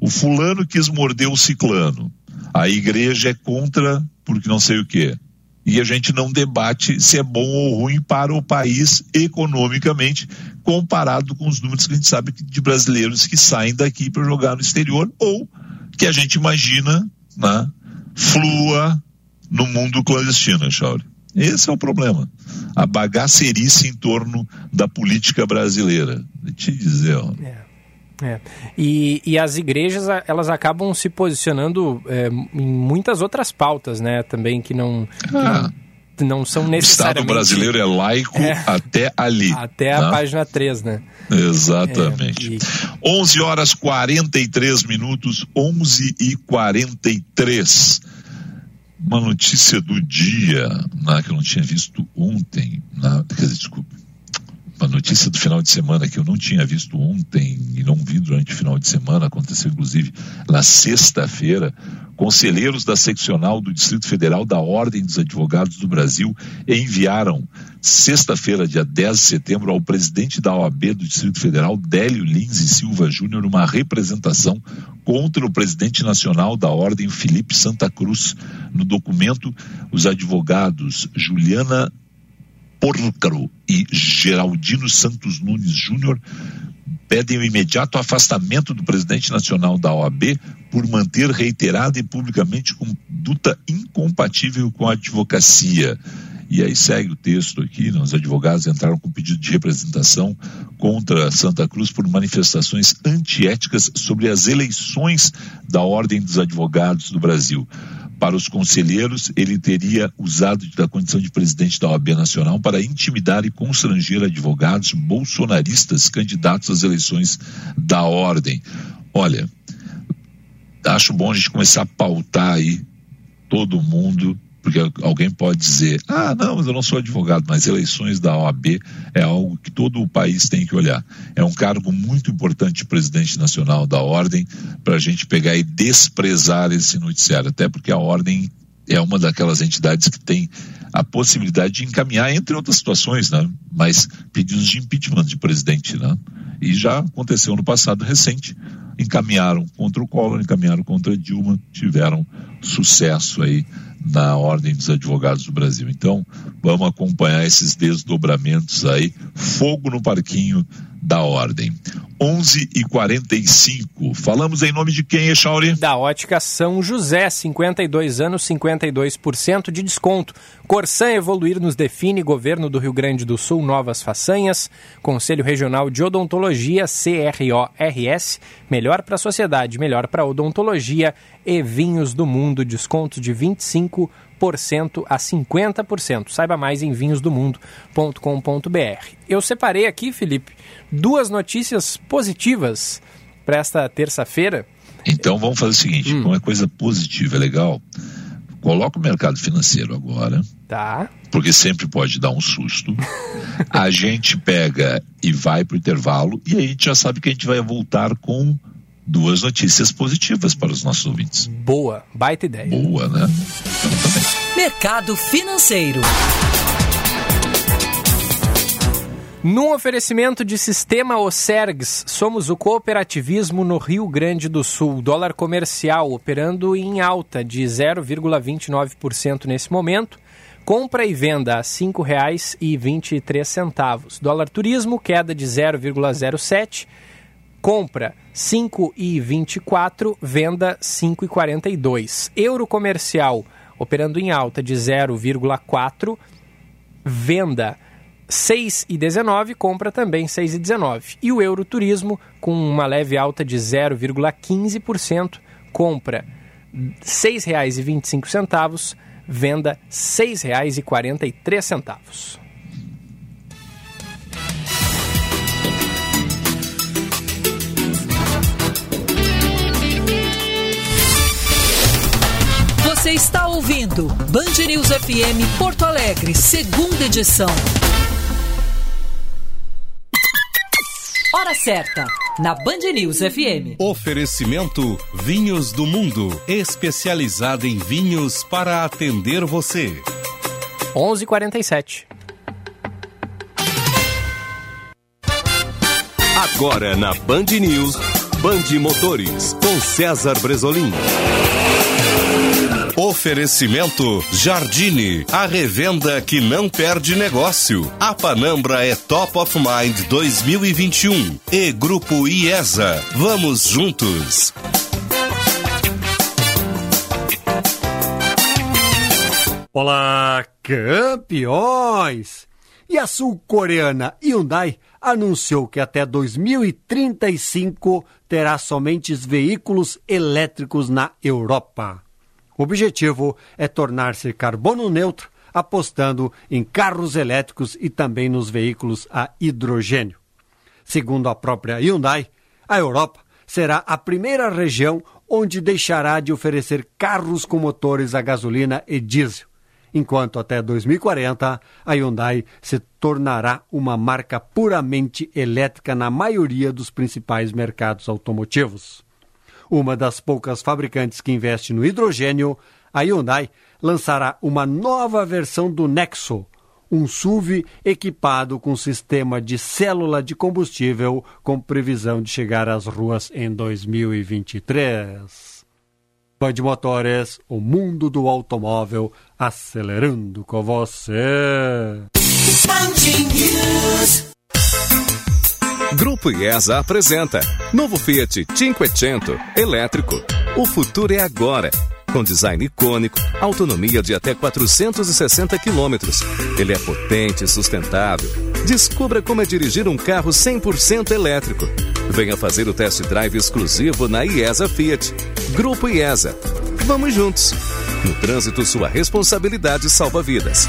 o fulano quis morder o ciclano. A igreja é contra porque não sei o quê e a gente não debate se é bom ou ruim para o país economicamente, comparado com os números que a gente sabe de brasileiros que saem daqui para jogar no exterior ou que a gente imagina né, flua no mundo clandestino, Chauri. Esse é o problema. A bagacerice em torno da política brasileira. Vou te dizer, ó. É.
É. E, e as igrejas elas acabam se posicionando é, em muitas outras pautas, né? Também que não, ah. que não, não são necessariamente.
O Estado brasileiro é laico é, até ali.
Até a né? página 3, né?
Exatamente. É, e... 11 horas 43 minutos, 11 e 43. Uma notícia do dia, né, que eu não tinha visto ontem, né, quer dizer, desculpa, uma notícia do final de semana que eu não tinha visto ontem e não vi durante o final de semana, aconteceu inclusive na sexta-feira. Conselheiros da seccional do Distrito Federal da Ordem dos Advogados do Brasil enviaram sexta-feira, dia 10 de setembro, ao presidente da OAB do Distrito Federal, Délio Lins e Silva Júnior, uma representação contra o presidente nacional da Ordem, Felipe Santa Cruz. No documento, os advogados Juliana Pórcaro e Geraldino Santos Nunes Júnior pedem o imediato afastamento do presidente nacional da OAB por manter reiterada e publicamente conduta incompatível com a advocacia. E aí segue o texto aqui, né? os advogados entraram com pedido de representação contra Santa Cruz por manifestações antiéticas sobre as eleições da Ordem dos Advogados do Brasil para os conselheiros, ele teria usado da condição de presidente da OAB Nacional para intimidar e constranger advogados bolsonaristas candidatos às eleições da ordem. Olha, acho bom a gente começar a pautar aí todo mundo porque alguém pode dizer, ah, não, mas eu não sou advogado, mas eleições da OAB é algo que todo o país tem que olhar. É um cargo muito importante, presidente nacional da Ordem, para a gente pegar e desprezar esse noticiário, até porque a Ordem é uma daquelas entidades que tem a possibilidade de encaminhar, entre outras situações, né? mas pedidos de impeachment de presidente. Né? E já aconteceu no passado recente. Encaminharam contra o Collor, encaminharam contra Dilma, tiveram sucesso aí na Ordem dos Advogados do Brasil. Então, vamos acompanhar esses desdobramentos aí. Fogo no parquinho da ordem. 11 e 45. Falamos em nome de quem, Echauri?
Da Ótica São José, 52 anos, 52% de desconto. Corsan Evoluir nos define, Governo do Rio Grande do Sul, novas façanhas. Conselho Regional de Odontologia, CRORS, melhor para a sociedade, melhor para odontologia. E Vinhos do Mundo, desconto de 25% a 50%. Saiba mais em vinhosdomundo.com.br. Eu separei aqui, Felipe, duas notícias positivas para esta terça-feira.
Então vamos fazer o seguinte: hum. uma coisa positiva, é legal. Coloca o mercado financeiro agora.
Tá.
Porque sempre pode dar um susto. a gente pega e vai para o intervalo e aí a gente já sabe que a gente vai voltar com duas notícias positivas para os nossos ouvintes.
Boa, baita ideia.
Boa, né?
Então, Mercado financeiro.
Num oferecimento de sistema Osergs, somos o cooperativismo no Rio Grande do Sul. Dólar comercial operando em alta de 0,29% nesse momento. Compra e venda a R$ 5,23. Dólar turismo queda de 0,07%. Compra 5,24, venda 5,42. Euro comercial operando em alta de 0,4, venda 6,19, compra também 6,19. E o euro turismo com uma leve alta de 0,15%, compra R$ 6,25, venda R$ 6,43.
Você está ouvindo Band News FM Porto Alegre, segunda edição. Hora certa, na Band News FM.
Oferecimento Vinhos do Mundo, especializada em vinhos para atender você.
11:47.
Agora na Band News, Band Motores, com César Bresolim. Oferecimento Jardine, a revenda que não perde negócio. A Panambra é Top of Mind 2021 e Grupo IESA. Vamos juntos.
Olá, campeões! E a sul-coreana Hyundai anunciou que até 2035 terá somente veículos elétricos na Europa. O objetivo é tornar-se carbono neutro, apostando em carros elétricos e também nos veículos a hidrogênio. Segundo a própria Hyundai, a Europa será a primeira região onde deixará de oferecer carros com motores a gasolina e diesel, enquanto até 2040 a Hyundai se tornará uma marca puramente elétrica na maioria dos principais mercados automotivos uma das poucas fabricantes que investe no hidrogênio, a Hyundai lançará uma nova versão do Nexo, um SUV equipado com sistema de célula de combustível com previsão de chegar às ruas em 2023. Band Motores, o mundo do automóvel acelerando com você.
Grupo IESA apresenta novo Fiat Cinquecento elétrico. O futuro é agora. Com design icônico, autonomia de até 460 quilômetros. Ele é potente e sustentável. Descubra como é dirigir um carro 100% elétrico. Venha fazer o test drive exclusivo na IESA Fiat. Grupo IESA. Vamos juntos. No trânsito, sua responsabilidade salva vidas.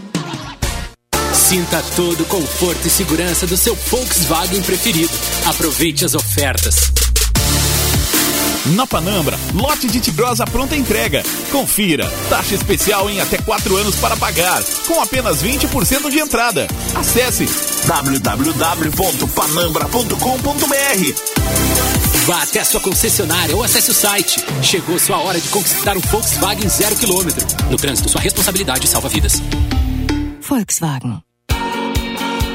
Sinta todo o conforto e segurança do seu Volkswagen preferido. Aproveite as ofertas.
Na Panambra, lote de Tigrosa pronta entrega. Confira, taxa especial em até 4 anos para pagar, com apenas 20% de entrada. Acesse www.panambra.com.br
Vá até a sua concessionária ou acesse o site. Chegou sua hora de conquistar um Volkswagen zero quilômetro. No trânsito, sua responsabilidade salva vidas.
Volkswagen.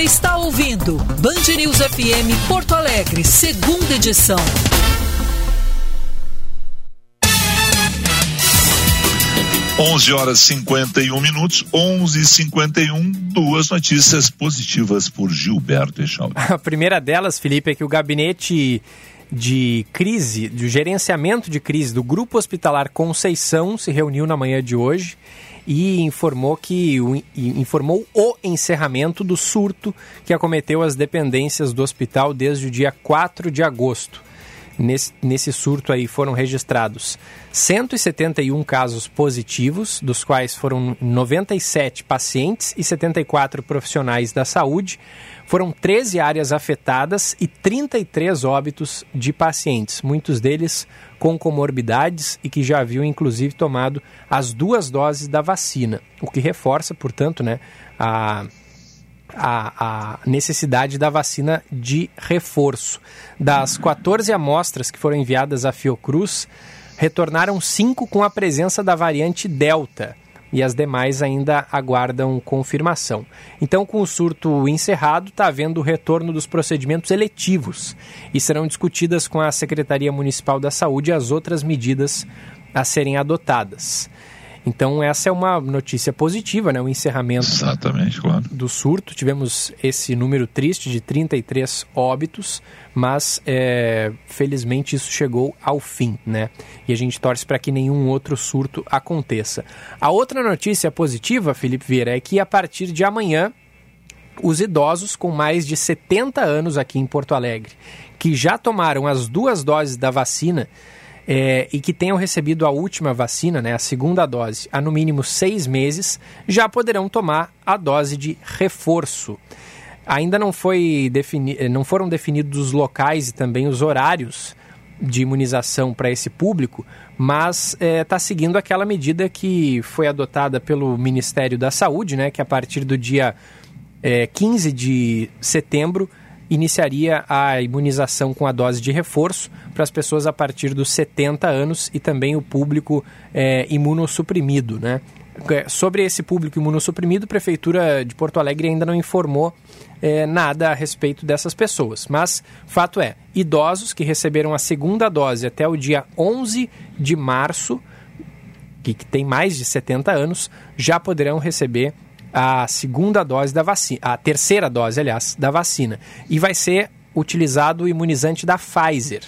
Você está ouvindo Band News FM Porto Alegre, segunda edição.
Onze horas 51 minutos, 11:51. Duas notícias positivas por Gilberto Echauri.
A primeira delas, Felipe, é que o gabinete de crise, de gerenciamento de crise do Grupo Hospitalar Conceição se reuniu na manhã de hoje e informou que o, informou o encerramento do surto que acometeu as dependências do hospital desde o dia 4 de agosto. Nesse, nesse surto aí foram registrados 171 casos positivos, dos quais foram 97 pacientes e 74 profissionais da saúde. Foram 13 áreas afetadas e 33 óbitos de pacientes, muitos deles com comorbidades e que já haviam inclusive tomado as duas doses da vacina, o que reforça, portanto, né, a a, a, necessidade da vacina de reforço. Das 14 amostras que foram enviadas à Fiocruz, retornaram cinco com a presença da variante Delta e as demais ainda aguardam confirmação. Então, com o surto encerrado, está havendo o retorno dos procedimentos eletivos e serão discutidas com a Secretaria Municipal da Saúde as outras medidas a serem adotadas. Então essa é uma notícia positiva, né? O encerramento
Exatamente, claro.
do surto. Tivemos esse número triste de 33 óbitos, mas é, felizmente isso chegou ao fim, né? E a gente torce para que nenhum outro surto aconteça. A outra notícia positiva, Felipe Vieira, é que a partir de amanhã os idosos com mais de 70 anos aqui em Porto Alegre, que já tomaram as duas doses da vacina, é, e que tenham recebido a última vacina, né, a segunda dose, há no mínimo seis meses, já poderão tomar a dose de reforço. Ainda não, foi defini não foram definidos os locais e também os horários de imunização para esse público, mas está é, tá seguindo aquela medida que foi adotada pelo Ministério da Saúde, né, que a partir do dia é, 15 de setembro iniciaria a imunização com a dose de reforço para as pessoas a partir dos 70 anos e também o público é, imunossuprimido, né? É, sobre esse público imunossuprimido, a Prefeitura de Porto Alegre ainda não informou é, nada a respeito dessas pessoas. Mas, fato é, idosos que receberam a segunda dose até o dia 11 de março, que, que tem mais de 70 anos, já poderão receber a segunda dose da vacina, a terceira dose, aliás, da vacina. E vai ser utilizado o imunizante da Pfizer.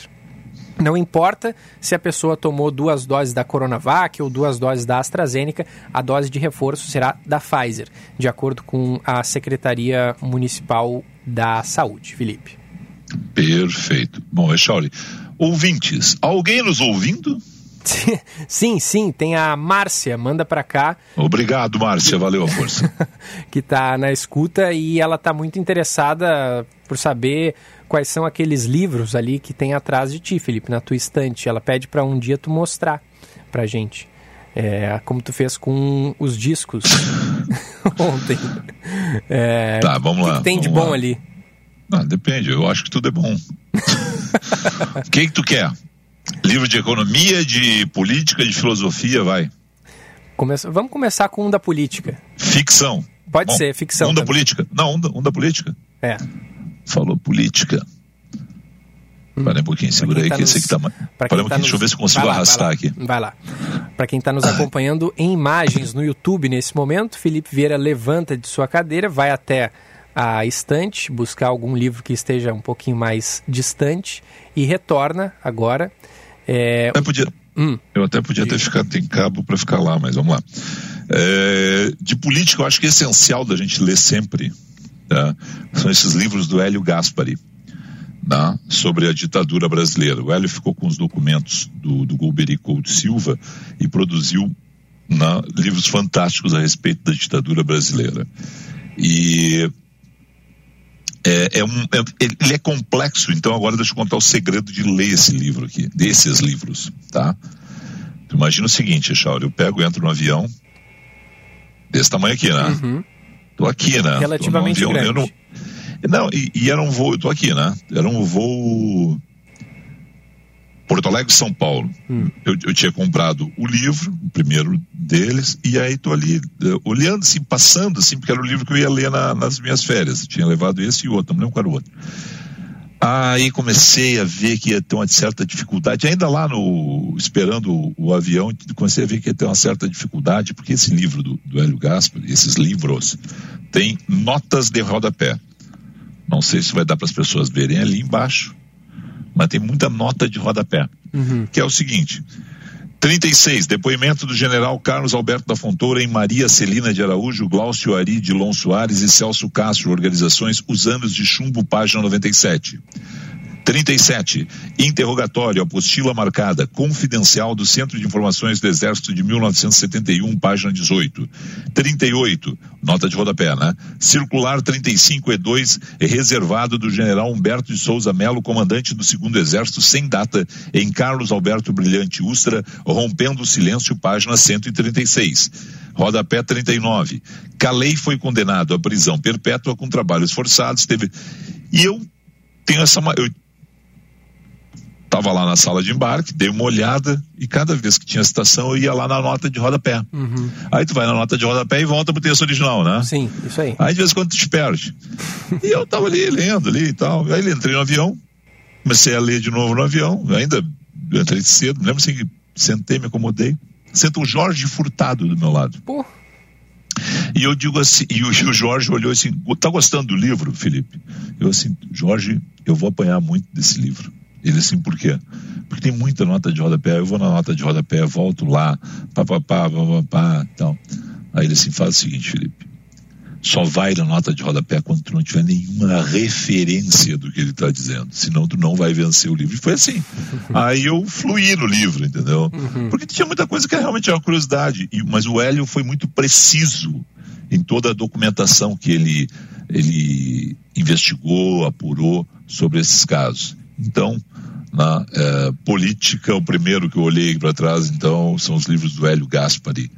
Não importa se a pessoa tomou duas doses da Coronavac ou duas doses da AstraZeneca, a dose de reforço será da Pfizer, de acordo com a Secretaria Municipal da Saúde. Felipe.
Perfeito. Bom, Echauri, ouvintes, alguém nos ouvindo?
Sim, sim, tem a Márcia, manda para cá.
Obrigado, Márcia, valeu a força.
que tá na escuta e ela tá muito interessada por saber quais são aqueles livros ali que tem atrás de ti, Felipe, na tua estante. Ela pede para um dia tu mostrar pra gente. É, como tu fez com os discos ontem.
É, tá, vamos lá.
O que tem
de
bom
lá.
ali?
Não, depende, eu acho que tudo é bom. O que, que tu quer? Livro de economia, de política, de filosofia, vai.
Começa... Vamos começar com um da política.
Ficção.
Pode
Bom,
ser, ficção.
Um da política? Não, um da, um da política.
É.
Falou política. Hum. Para um pouquinho, segura aí, tá que nos... esse aqui tá. Para um tá nos... deixa eu ver se consigo lá, arrastar
vai
aqui.
Vai lá. Para quem está nos acompanhando em imagens no YouTube nesse momento, Felipe Vieira levanta de sua cadeira, vai até a estante, buscar algum livro que esteja um pouquinho mais distante e retorna agora. É...
Eu, podia, hum. eu até podia ter ficado em cabo para ficar lá, mas vamos lá. É, de política, eu acho que é essencial da gente ler sempre. Tá? São esses livros do Hélio Gaspari. Tá? sobre a ditadura brasileira. O Hélio ficou com os documentos do, do Golbery Couto Silva e produziu né, livros fantásticos a respeito da ditadura brasileira. E é, é um, é, ele é complexo, então agora deixa eu contar o segredo de ler esse livro aqui, desses livros, tá? Tu imagina o seguinte, Chauri, eu pego, entro no avião, desse tamanho aqui, né? Uhum. Tô aqui, né?
Relativamente avião, grande.
Não, não, e, e, era um voo, eu tô aqui, né? Era um voo Porto Alegre, São Paulo. Hum. Eu, eu, tinha comprado o livro, o primeiro deles, e aí tô ali uh, olhando, assim, passando, assim, porque era o livro que eu ia ler na, nas minhas férias. Eu tinha levado esse e outro, não lembro qual era o outro. Aí comecei a ver que ia ter uma certa dificuldade, ainda lá no esperando o, o avião, comecei a ver que ia ter uma certa dificuldade, porque esse livro do, do Hélio Gaspar, esses livros, tem notas de rodapé. Não sei se vai dar para as pessoas verem ali embaixo, mas tem muita nota de rodapé, uhum. que é o seguinte: 36. Depoimento do general Carlos Alberto da Fontoura em Maria Celina de Araújo, Glaucio Ari de Lon Soares e Celso Castro, organizações Os Anos de Chumbo, página 97. 37. Interrogatório, apostila marcada, confidencial do Centro de Informações do Exército de 1971, página 18. 38. Nota de rodapé, né? Circular 35E2, é reservado do general Humberto de Souza Melo, comandante do segundo Exército, sem data, em Carlos Alberto Brilhante Ustra, rompendo o silêncio, página 136. Rodapé 39. Calei foi condenado à prisão perpétua com trabalhos forçados, teve. E eu tenho essa. Eu Estava lá na sala de embarque, dei uma olhada e cada vez que tinha citação eu ia lá na nota de rodapé. Uhum. Aí tu vai na nota de rodapé e volta pro texto original, né?
Sim, isso aí.
Aí de vez em quando tu te perde. e eu tava ali lendo ali e tal. Aí entrei no avião, comecei a ler de novo no avião, ainda entrei cedo, lembro assim que sentei, me acomodei. Senta o Jorge Furtado do meu lado.
Pô.
E eu digo assim, e o, e o Jorge olhou assim, tá gostando do livro, Felipe? Eu assim, Jorge, eu vou apanhar muito desse livro. Ele assim, por quê? Porque tem muita nota de rodapé, eu vou na nota de rodapé, volto lá, papapá, papapá, tal. Aí ele assim, faz o seguinte, Felipe, só vai na nota de rodapé quando tu não tiver nenhuma referência do que ele está dizendo, senão tu não vai vencer o livro. E foi assim. Aí eu fluí no livro, entendeu? Uhum. Porque tinha muita coisa que realmente era uma curiosidade, e, mas o Hélio foi muito preciso em toda a documentação que ele, ele investigou, apurou sobre esses casos. Então, na é, política, o primeiro que eu olhei para trás, então, são os livros do Hélio Gaspari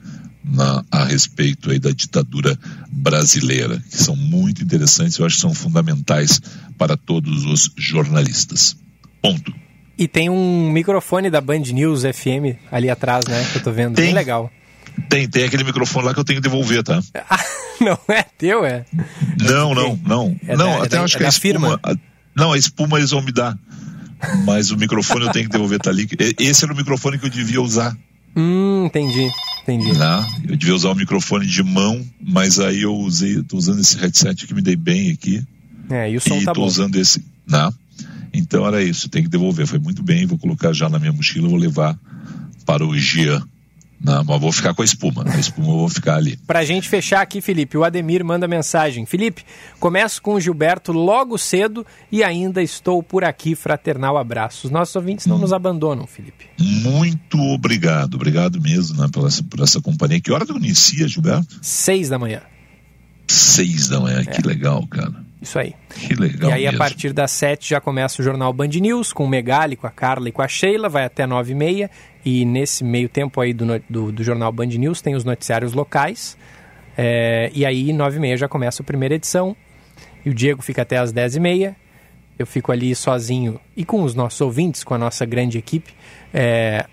na, a respeito aí da ditadura brasileira, que são muito interessantes, eu acho que são fundamentais para todos os jornalistas. Ponto.
E tem um microfone da Band News FM ali atrás, né? Que eu tô vendo.
Tem,
Bem legal.
Tem, tem aquele microfone lá que eu tenho que devolver, tá?
não é teu, é?
Não, não, não.
É
não,
da,
até
é
acho
da,
que
é
a espuma.
firma.
A, não, a espuma eles vão me dar. Mas o microfone eu tenho que devolver, tá ali. Esse era o microfone que eu devia usar.
Hum, entendi, entendi.
Né? Eu devia usar o microfone de mão, mas aí eu usei, tô usando esse headset que me dei bem aqui.
É, e o som
e
tá
tô
bom.
usando esse, né? Então era isso, tem que devolver. Foi muito bem, vou colocar já na minha mochila, vou levar para o Gia. Não, mas vou ficar com a espuma. A espuma eu vou ficar ali.
Pra gente fechar aqui, Felipe, o Ademir manda mensagem. Felipe, começo com o Gilberto logo cedo e ainda estou por aqui. Fraternal abraço. Os nossos ouvintes não hum. nos abandonam, Felipe.
Muito obrigado. Obrigado mesmo né, por, essa, por essa companhia. Que hora tu inicia, Gilberto?
Seis da manhã.
Seis da manhã, é. que legal, cara.
Isso aí.
Que legal.
E aí,
mesmo.
a partir das sete, já começa o jornal Band News com o Megali, com a Carla e com a Sheila, vai até nove e meia. E nesse meio tempo aí do, do, do jornal Band News tem os noticiários locais. É, e aí, nove e meia, já começa a primeira edição. E o Diego fica até as dez e meia. Eu fico ali sozinho e com os nossos ouvintes, com a nossa grande equipe. É,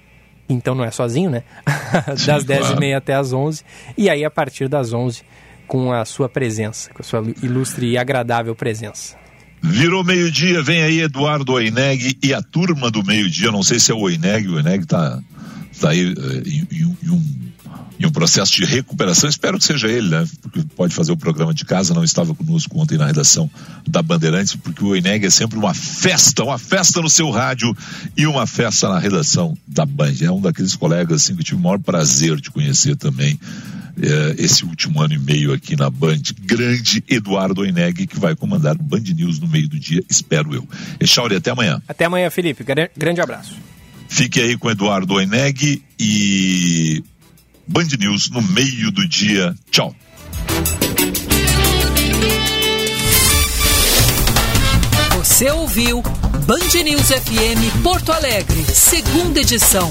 então não é sozinho, né? das dez claro. e meia até as onze. E aí, a partir das onze com a sua presença, com a sua ilustre e agradável presença.
Virou meio-dia, vem aí Eduardo Oineg e a turma do meio-dia. Não sei se é o Oineg, o Oineg tá, tá aí uh, em, em, em, um, em um processo de recuperação. Espero que seja ele, né? Porque pode fazer o programa de casa, não estava conosco ontem na redação da Bandeirantes, porque o Eneg é sempre uma festa, uma festa no seu rádio e uma festa na redação da Band. É um daqueles colegas assim, que eu tive o maior prazer de conhecer também é, esse último ano e meio aqui na Band, grande Eduardo Oineg, que vai comandar o Band News no meio do dia, espero eu. Echauri, até amanhã.
Até amanhã, Felipe. Grande abraço.
Fique aí com Eduardo Oineg e Band News no meio do dia. Tchau.
Você ouviu Band News FM Porto Alegre, segunda edição.